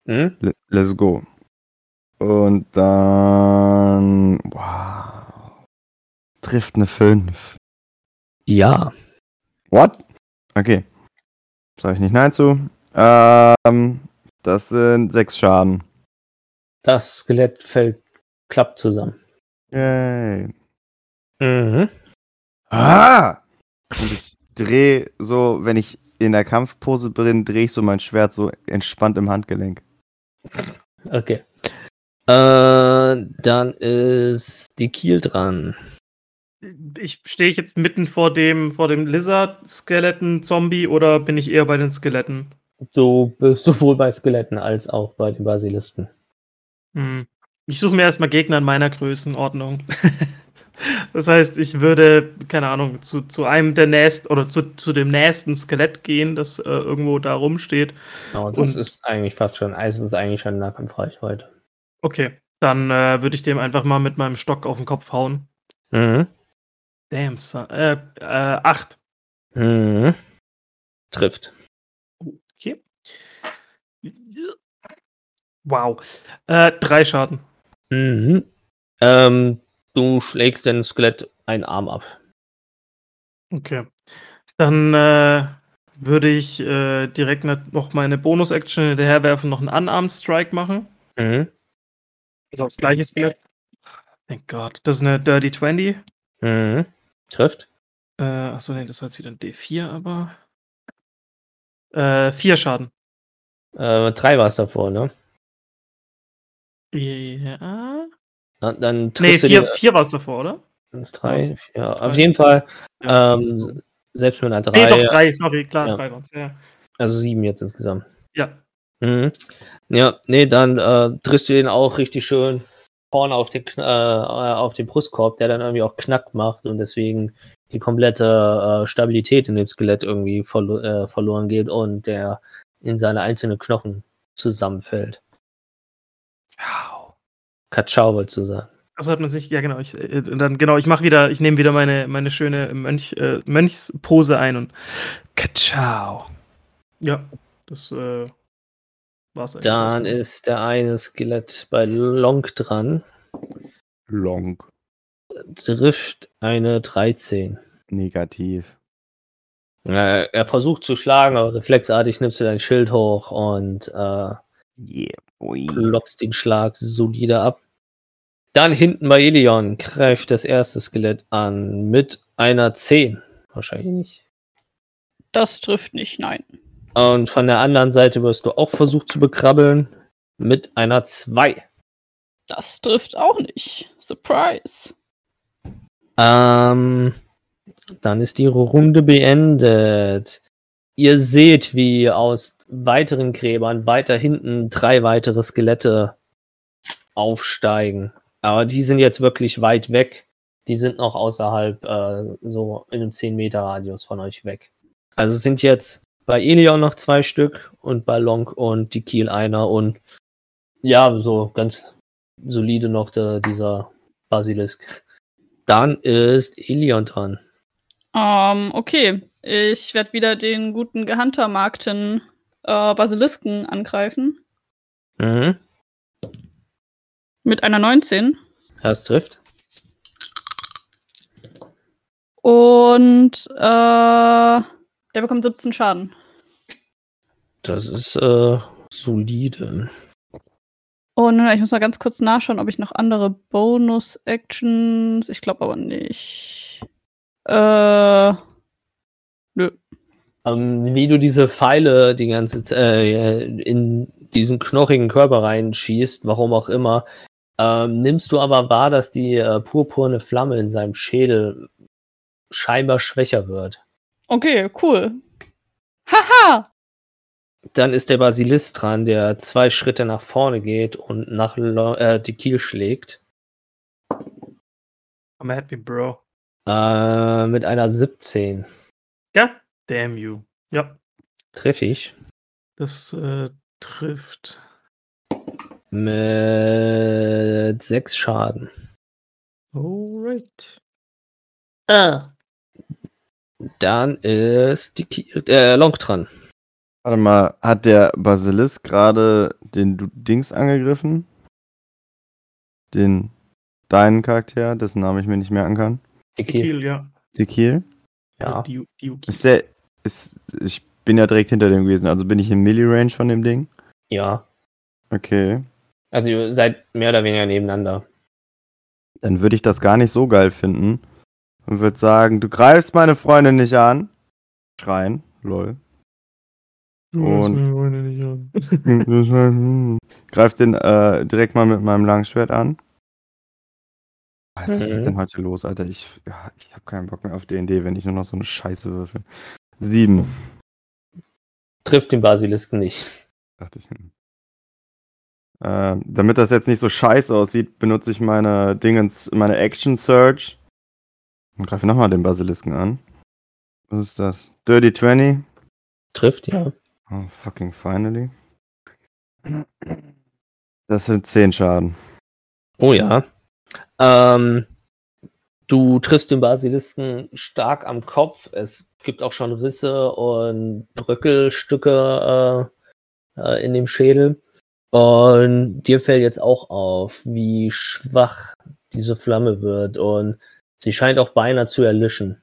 Hm? Le- Let's go. Und dann. Wow. Trifft eine 5. Ja. What? Okay. Sag ich nicht Nein zu. Ähm, das sind sechs Schaden. Das Skelett fällt, klappt zusammen. Yay. Mhm. Ah! Und ich drehe so, wenn ich in der Kampfpose bin, drehe ich so mein Schwert so entspannt im Handgelenk. Okay. Äh, dann ist die Kiel dran. Ich stehe ich jetzt mitten vor dem, vor dem Lizard-Skeleton-Zombie oder bin ich eher bei den Skeletten? Du bist sowohl bei Skeletten als auch bei den Basilisten. Hm. Ich suche mir erstmal Gegner in meiner Größenordnung. [laughs] das heißt, ich würde, keine Ahnung, zu, zu einem der nächsten oder zu, zu dem nächsten Skelett gehen, das äh, irgendwo da rumsteht. Genau, das Und- ist eigentlich fast schon, Eis ist eigentlich schon Nahkampfreichweite. Okay, dann äh, würde ich dem einfach mal mit meinem Stock auf den Kopf hauen. Mhm. Damn, son. Äh, äh, acht. Mhm. Trifft. Okay. Wow. Äh, drei Schaden. Mhm. Ähm, du schlägst dein Skelett einen Arm ab. Okay. Dann äh, würde ich äh, direkt noch meine Bonus-Action hinterherwerfen, noch einen Unarmed Strike machen. Mhm. Also aufs gleiche Skelett. Thank God. Das ist eine Dirty 20. Mhm. Trifft. Äh, achso, nee, das war jetzt wieder ein D4, aber. Äh, vier Schaden. Äh, drei war es davor, ne? Ja. Dann, dann Nee, triffst vier, du dir vier war es davor, oder? drei, vier. Auf jeden Fall, Ja. ähm, selbst mit einer nee, drei. doch, drei, sorry, klar, Ja. drei waren. Ja. Also sieben jetzt insgesamt. Ja. Mhm. Ja, nee, dann äh, triffst du ihn auch richtig schön vorne auf den, äh, auf den Brustkorb, der dann irgendwie auch Knack macht und deswegen die komplette äh, Stabilität in dem Skelett irgendwie verlo äh, verloren geht und der in seine einzelnen Knochen zusammenfällt. Wow. Katschau wolltest du sagen. Also hat man sich, ja genau, ich, äh, dann genau, ich mache wieder, ich nehme wieder meine, meine schöne Mönch, äh, Mönchspose ein und Katschau. Ja, das äh, war's. Dann ist der eine Skelett bei Long dran, Long. trifft eine 13. Negativ. Äh, er versucht zu schlagen, aber reflexartig nimmst du dein Schild hoch und äh, Yeah, boy. blockst den Schlag solide ab. Dann hinten bei Elion greift das erste Skelett an mit einer 10. Wahrscheinlich nicht. Das trifft nicht, nein. Und von der anderen Seite wirst du auch versucht zu bekrabbeln mit einer 2. Das trifft auch nicht. Surprise. Ähm, dann ist die Runde beendet. Ihr seht, wie aus weiteren Gräbern weiter hinten drei weitere Skelette aufsteigen. Aber die sind jetzt wirklich weit weg. Die sind noch außerhalb, äh, so in einem 10 Meter Radius von euch weg. Also sind jetzt bei Elion noch zwei Stück und bei Long und die Kiel einer und ja, so ganz solide noch der, dieser Basilisk. Dann ist Elion dran. Ähm, okay. Ich werde wieder den guten gehandtermarkten äh, Basilisken angreifen. Mhm. Mit einer 19. Das trifft. Und äh, der bekommt 17 Schaden. Das ist äh, solide. Und ich muss mal ganz kurz nachschauen, ob ich noch andere Bonus-Actions. Ich glaube aber nicht. Äh. Nö. Ähm, wie du diese Pfeile die ganze Zeit äh, in diesen knochigen Körper reinschießt, warum auch immer, ähm, nimmst du aber wahr, dass die äh, purpurne Flamme in seinem Schädel scheinbar schwächer wird. Okay, cool. Haha! Dann ist der Basilisk dran, der zwei Schritte nach vorne geht und nach Lo äh, die Kiel schlägt. I'm happy, Bro. Äh, mit einer 17. Ja, damn you. Ja, Triff ich. das äh, trifft. Mit 6 Schaden. Alright. Dann ist die Kiel, äh, Long dran. Warte mal, hat der Basilisk gerade den Du- Dings angegriffen? Den deinen Charakter, dessen Namen ich mir nicht merken kann? Kiel, ja. Die Kiel? Ja. Die Ist der. Ist, ich bin ja direkt hinter dem gewesen, also bin ich im Milli-Range von dem Ding? Ja. Okay. Also ihr seid mehr oder weniger nebeneinander. Dann würde ich das gar nicht so geil finden. Und würde sagen, du greifst meine Freundin nicht an. Schreien. Lol. Du Und- hast meine Freunde nicht an. [laughs] Greif den äh, direkt mal mit meinem langen Schwert an. Ah, Was ist denn heute los, Alter? Ich, ja, ich habe keinen Bock mehr auf D&D, wenn ich nur noch so eine Scheiße würfel. Sieben. Trifft den Basilisken nicht. Dachte ich. hm. Ähm, damit das jetzt nicht so scheiße aussieht, benutze ich meine Dingens, meine Action Search. Und greife nochmal den Basilisken an. Was ist das? Dirty 20? Trifft, ja. Oh, fucking finally. Das sind 10 Schaden. Oh ja. Ähm, du triffst den Basilisken stark am Kopf. Es gibt auch schon Risse und Bröckelstücke äh, äh, in dem Schädel. Und dir fällt jetzt auch auf, wie schwach diese Flamme wird. Und sie scheint auch beinahe zu erlischen.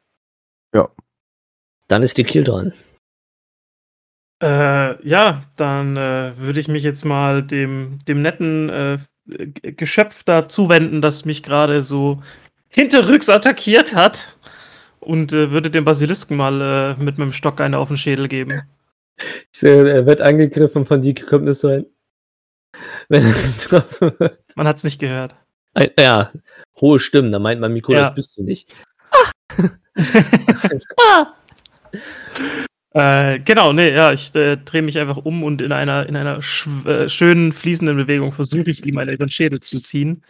Ja. Dann ist die Kiel dran. Äh, ja, dann äh, würde ich mich jetzt mal dem, dem netten äh, Geschöpf da zuwenden, das mich gerade so hinterrücks attackiert hat. Und äh, würde dem Basilisken mal äh, mit meinem Stock eine auf den Schädel geben. Ich sehe, er wird angegriffen von dir, kommt es so ein. Wenn er [laughs] getroffen wird. Man hat es nicht gehört. Ein, ja, hohe Stimmen, da meint man, Mikro, Ja. das bist du nicht. [laughs] [laughs] Äh, genau, nee, ja, ich äh, drehe mich einfach um und in einer, in einer äh, schönen fließenden Bewegung versuche ich ihm einen über den Schädel zu ziehen.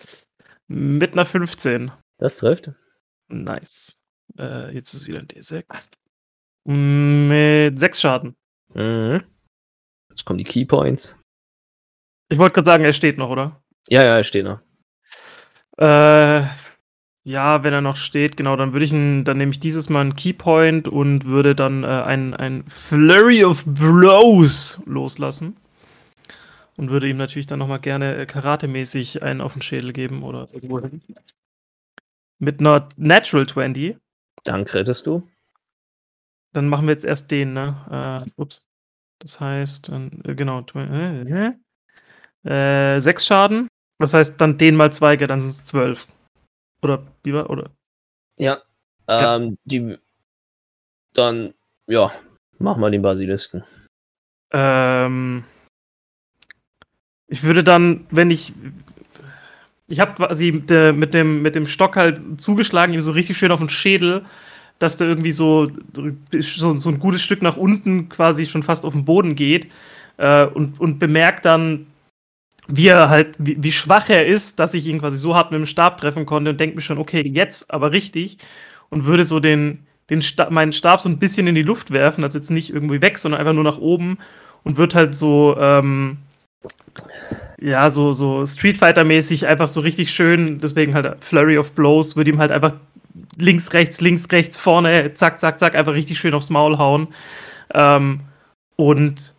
Mit einer 15. Das trifft. Nice. Äh, jetzt ist es wieder ein D6. Mit 6 Schaden. Mhm. Jetzt kommen die Keypoints. Ich wollte gerade sagen, er steht noch, oder? Ja, ja, er steht noch. Äh, ja, wenn er noch steht, genau, dann würde ich ihn, dann nehme ich dieses Mal einen Keypoint und würde dann äh, ein, ein Flurry of Blows loslassen. Und würde ihm natürlich dann nochmal gerne äh, karatemäßig einen auf den Schädel geben oder irgendwo hin. Mit einer Natural 20. Dann krittest du. Dann machen wir jetzt erst den, ne? Äh, ups. Das heißt, äh, genau, tw- äh, äh, sechs Schaden. Das heißt, dann den mal zwei, dann sind es zwölf. Oder wie war, oder? Ja. Ja. Ähm, die. Dann, ja, mach mal den Basilisken. Ähm, ich würde dann, wenn ich. Ich habe quasi äh, mit, dem, mit dem Stock halt zugeschlagen, ihm so richtig schön auf den Schädel, dass der irgendwie so, so, so ein gutes Stück nach unten quasi schon fast auf den Boden geht. Äh, und, und bemerkt dann, wie er halt, wie, wie schwach er ist, dass ich ihn quasi so hart mit dem Stab treffen konnte und denke mir schon, okay, jetzt aber richtig. Und würde so den, den Sta meinen Stab so ein bisschen in die Luft werfen, also jetzt nicht irgendwie weg, sondern einfach nur nach oben und wird halt so, ähm, ja, so, so Street Fighter-mäßig einfach so richtig schön, deswegen halt Flurry of Blows, würde ihm halt einfach links, rechts, links, rechts, vorne, zack, zack, zack, einfach richtig schön aufs Maul hauen. Ähm, und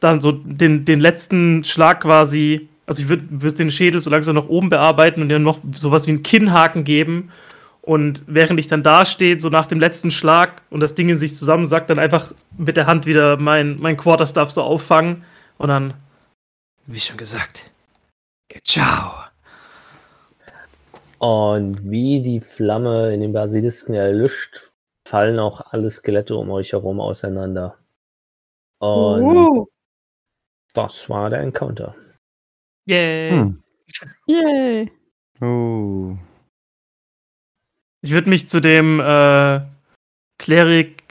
dann so den, den letzten Schlag quasi, also ich würde würd den Schädel so langsam nach oben bearbeiten und ihm noch sowas wie einen Kinnhaken geben. Und während ich dann da stehe, so nach dem letzten Schlag und das Ding in sich zusammensackt, dann einfach mit der Hand wieder mein, mein Quarterstaff so auffangen und dann, wie schon gesagt, ciao. Und wie die Flamme in den Basilisken erlischt, fallen auch alle Skelette um euch herum auseinander. Und Uh, das war der Encounter. Yay. Hm. yay. Oh. Ich würde mich zu dem äh, Klerik,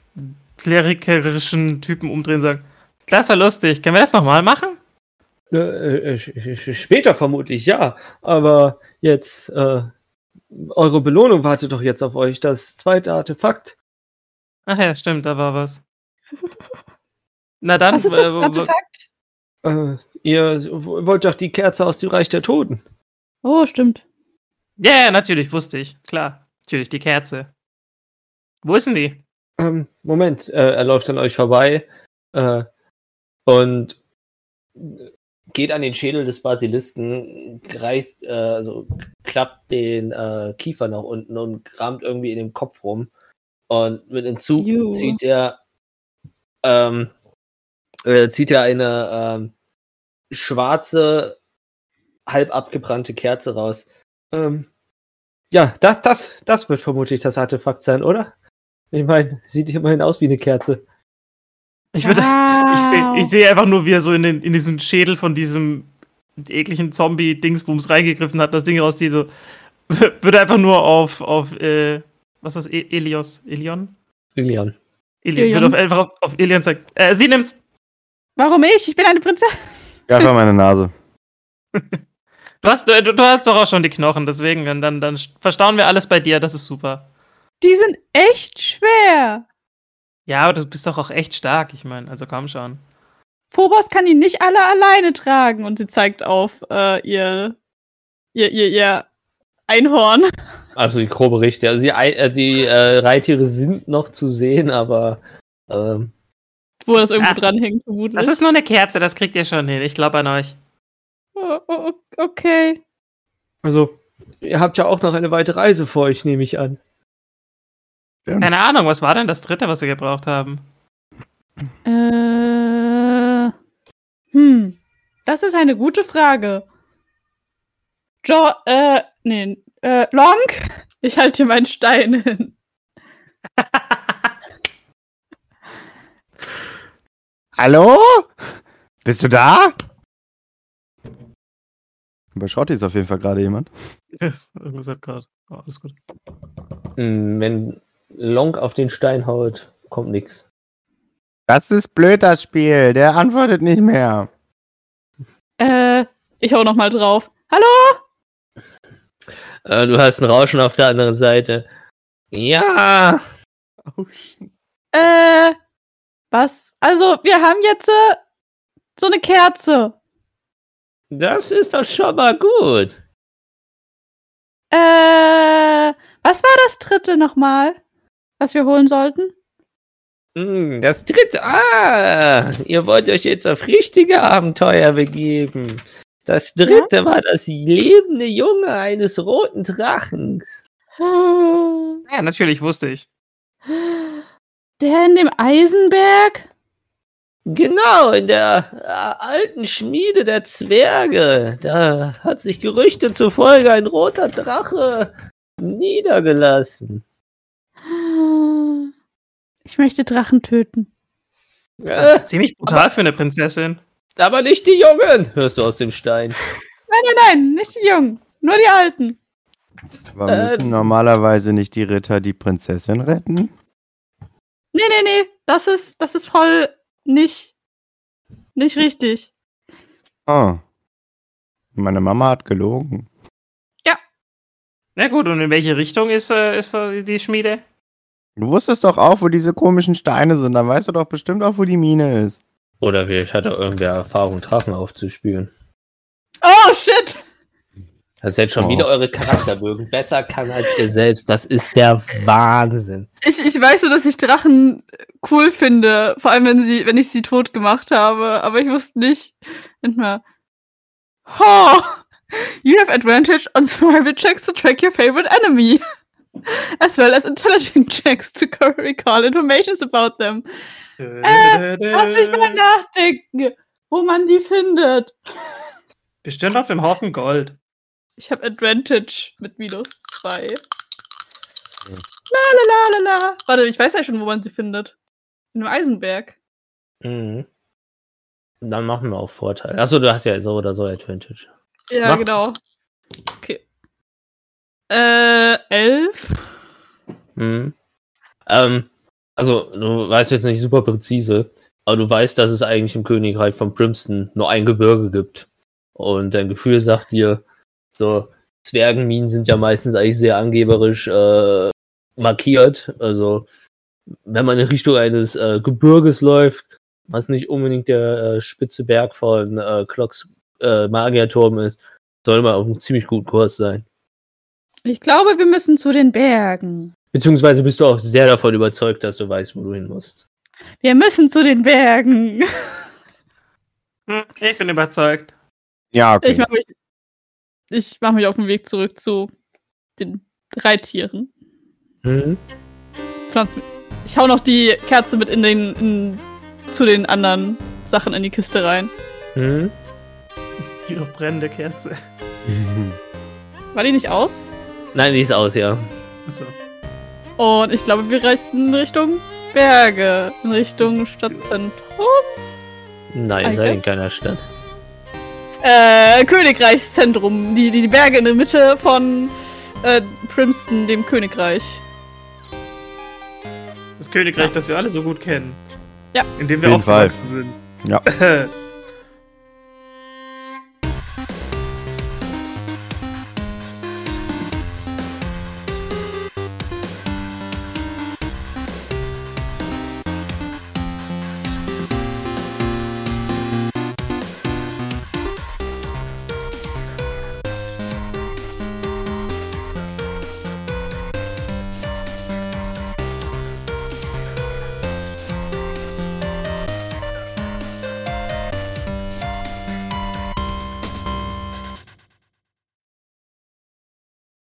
klerikerischen Typen umdrehen und sagen, das war lustig, können wir das nochmal machen? Äh, äh, später vermutlich, ja. Aber jetzt, äh, eure Belohnung wartet doch jetzt auf euch. Das zweite Artefakt. Ach ja, stimmt, da war was. [laughs] Na dann, Was ist das äh, Artefakt? Äh, ihr wollt doch die Kerze aus dem Reich der Toten. Oh, stimmt. Ja, ja, natürlich, wusste ich. Klar. Natürlich, die Kerze. Wo ist denn die? Ähm, Moment, äh, er läuft an euch vorbei äh, und Geht an den Schädel des Basilisken, reißt, äh, also klappt den äh, Kiefer nach unten und kramt irgendwie in dem Kopf rum. Und mit dem Zug Juh. zieht er, ähm, äh, zieht er eine ähm, schwarze, halb abgebrannte Kerze raus. ähm, ja, das, das, das wird vermutlich das Artefakt sein, oder? Ich meine, sieht immerhin aus wie eine Kerze. Ich würde. wow. Ich sehe ich seh einfach nur, wie er so in, den, in diesen Schädel von diesem ekligen Zombie-Dingsbums reingegriffen hat, das Ding rauszieht. So. [laughs] Würde einfach nur auf, auf äh, was war's, E- Elios? Elion? Elion. Elion. Würde auf, einfach auf, auf Elion zeigen. Äh, sie nimmt's. Warum ich? Ich bin eine Prinzessin. Greif mal meine Nase. [laughs] Du hast, du, du hast doch auch schon die Knochen, deswegen, dann, dann, dann verstauen wir alles bei dir, das ist super. Die sind echt schwer. Ja, aber du bist doch auch echt stark, ich meine, also komm schon. Phobos kann die nicht alle alleine tragen. Und sie zeigt auf äh, ihr, ihr, ihr, ihr Einhorn. Also die grobe Richte. Also die, äh, die äh, Reittiere sind noch zu sehen, aber ähm, Wo das irgendwo Ah, dranhängt, vermutlich. Das ist nur eine Kerze, das kriegt ihr schon hin. Ich glaube an euch. Oh, oh, okay. Also, ihr habt ja auch noch eine weite Reise vor euch, nehme ich an. Keine Ahnung, was war denn das dritte, was wir gebraucht haben? Äh, hm. Das ist eine gute Frage. Jo, äh, nee, äh, Long? Ich halte dir meinen Stein hin. [laughs] Hallo? Bist du da? Bei Schrotti ist auf jeden Fall gerade jemand. Irgendwas hat gerade. Oh, alles gut. mh, wenn Long auf den Stein haut, kommt nix. Das ist blöd, das Spiel. Der antwortet nicht mehr. Äh, ich hau noch mal drauf. Hallo? Äh, du hast ein Rauschen auf der anderen Seite. Ja. Oh, shit. Äh, was? Also, wir haben jetzt äh, so eine Kerze. Das ist doch schon mal gut. Äh, was war das dritte nochmal, was wir holen sollten? Hm, Das dritte. Ah, ihr wollt euch jetzt auf richtige Abenteuer begeben. Das dritte war das lebende Junge eines roten Drachens. Ja, natürlich, wusste ich. Der in dem Eisenberg? Genau, in der äh, alten Schmiede der Zwerge. Da hat sich Gerüchte zufolge ein roter Drache niedergelassen. Ich möchte Drachen töten. Das Äh, ist ziemlich brutal für eine Prinzessin. aber nicht die Jungen, hörst du aus dem Stein. Nein, nein, nein, nicht die Jungen, nur die Alten. Aber Äh, müssen normalerweise nicht die Ritter die Prinzessin retten? Nee, nee, nee, das ist, das ist voll nicht, nicht richtig. Oh. Meine Mama hat gelogen. Na gut, und in welche Richtung ist, äh, ist äh, die Schmiede? Du wusstest doch auch, wo diese komischen Steine sind. Dann weißt du doch bestimmt auch, wo die Mine ist. Oder vielleicht hat er irgendwer Erfahrung, Drachen aufzuspüren. Oh, shit! Das jetzt schon Oh. wieder eure Charakterbögen besser kann als ihr selbst. Das ist der Wahnsinn. Ich, ich weiß nur, dass ich Drachen cool finde, vor allem wenn sie, wenn ich sie tot gemacht habe, aber ich wusste nicht. Mal. Oh, you have advantage on survival checks to track your favorite enemy. As well as intelligence checks to recall information about them. Äh, Lass mich mal nachdenken, wo man die findet. Bestimmt auf dem Haufen Gold. Ich habe Advantage mit minus zwei. La la la la la. Warte, ich weiß ja schon, wo man sie findet. In einem Eisenberg. Mhm. Dann machen wir auch Vorteil. Achso, du hast ja so oder so Advantage. Ja, Mach. genau. Okay. Äh, elf? Mhm. Ähm, also, du weißt jetzt nicht super präzise, aber du weißt, dass es eigentlich im Königreich von Primston nur ein Gebirge gibt. Und dein Gefühl sagt dir, so, Zwergenminen sind ja meistens eigentlich sehr angeberisch äh, markiert. Also, wenn man in Richtung eines äh, Gebirges läuft, was nicht unbedingt der äh, spitze Berg von äh, Clocks äh, Magierturm ist, soll man auf einem ziemlich guten Kurs sein. Ich glaube, wir müssen zu den Bergen. Beziehungsweise bist du auch sehr davon überzeugt, dass du weißt, wo du hin musst. Wir müssen zu den Bergen. Hm, ich bin überzeugt. Ja, okay. Ich mache mich, ich mach mich auf den Weg zurück zu den Reittieren. Mhm. Pflanzen. Ich hau noch die Kerze mit in den, in, zu den anderen Sachen in die Kiste rein. Mhm. Ihre brennende Kerze. [laughs] War die nicht aus? Nein, die ist aus, ja. Achso. Und ich glaube, wir reichen in Richtung Berge, in Richtung Stadtzentrum. Nein, I ist ja in keiner Stadt. Äh, Königreichszentrum. Die, die, die Berge in der Mitte von äh, Primston, dem Königreich. Das Königreich, das wir alle so gut kennen. Ja. In dem wir Auf Fall. aufgewachsen sind. Ja. [laughs]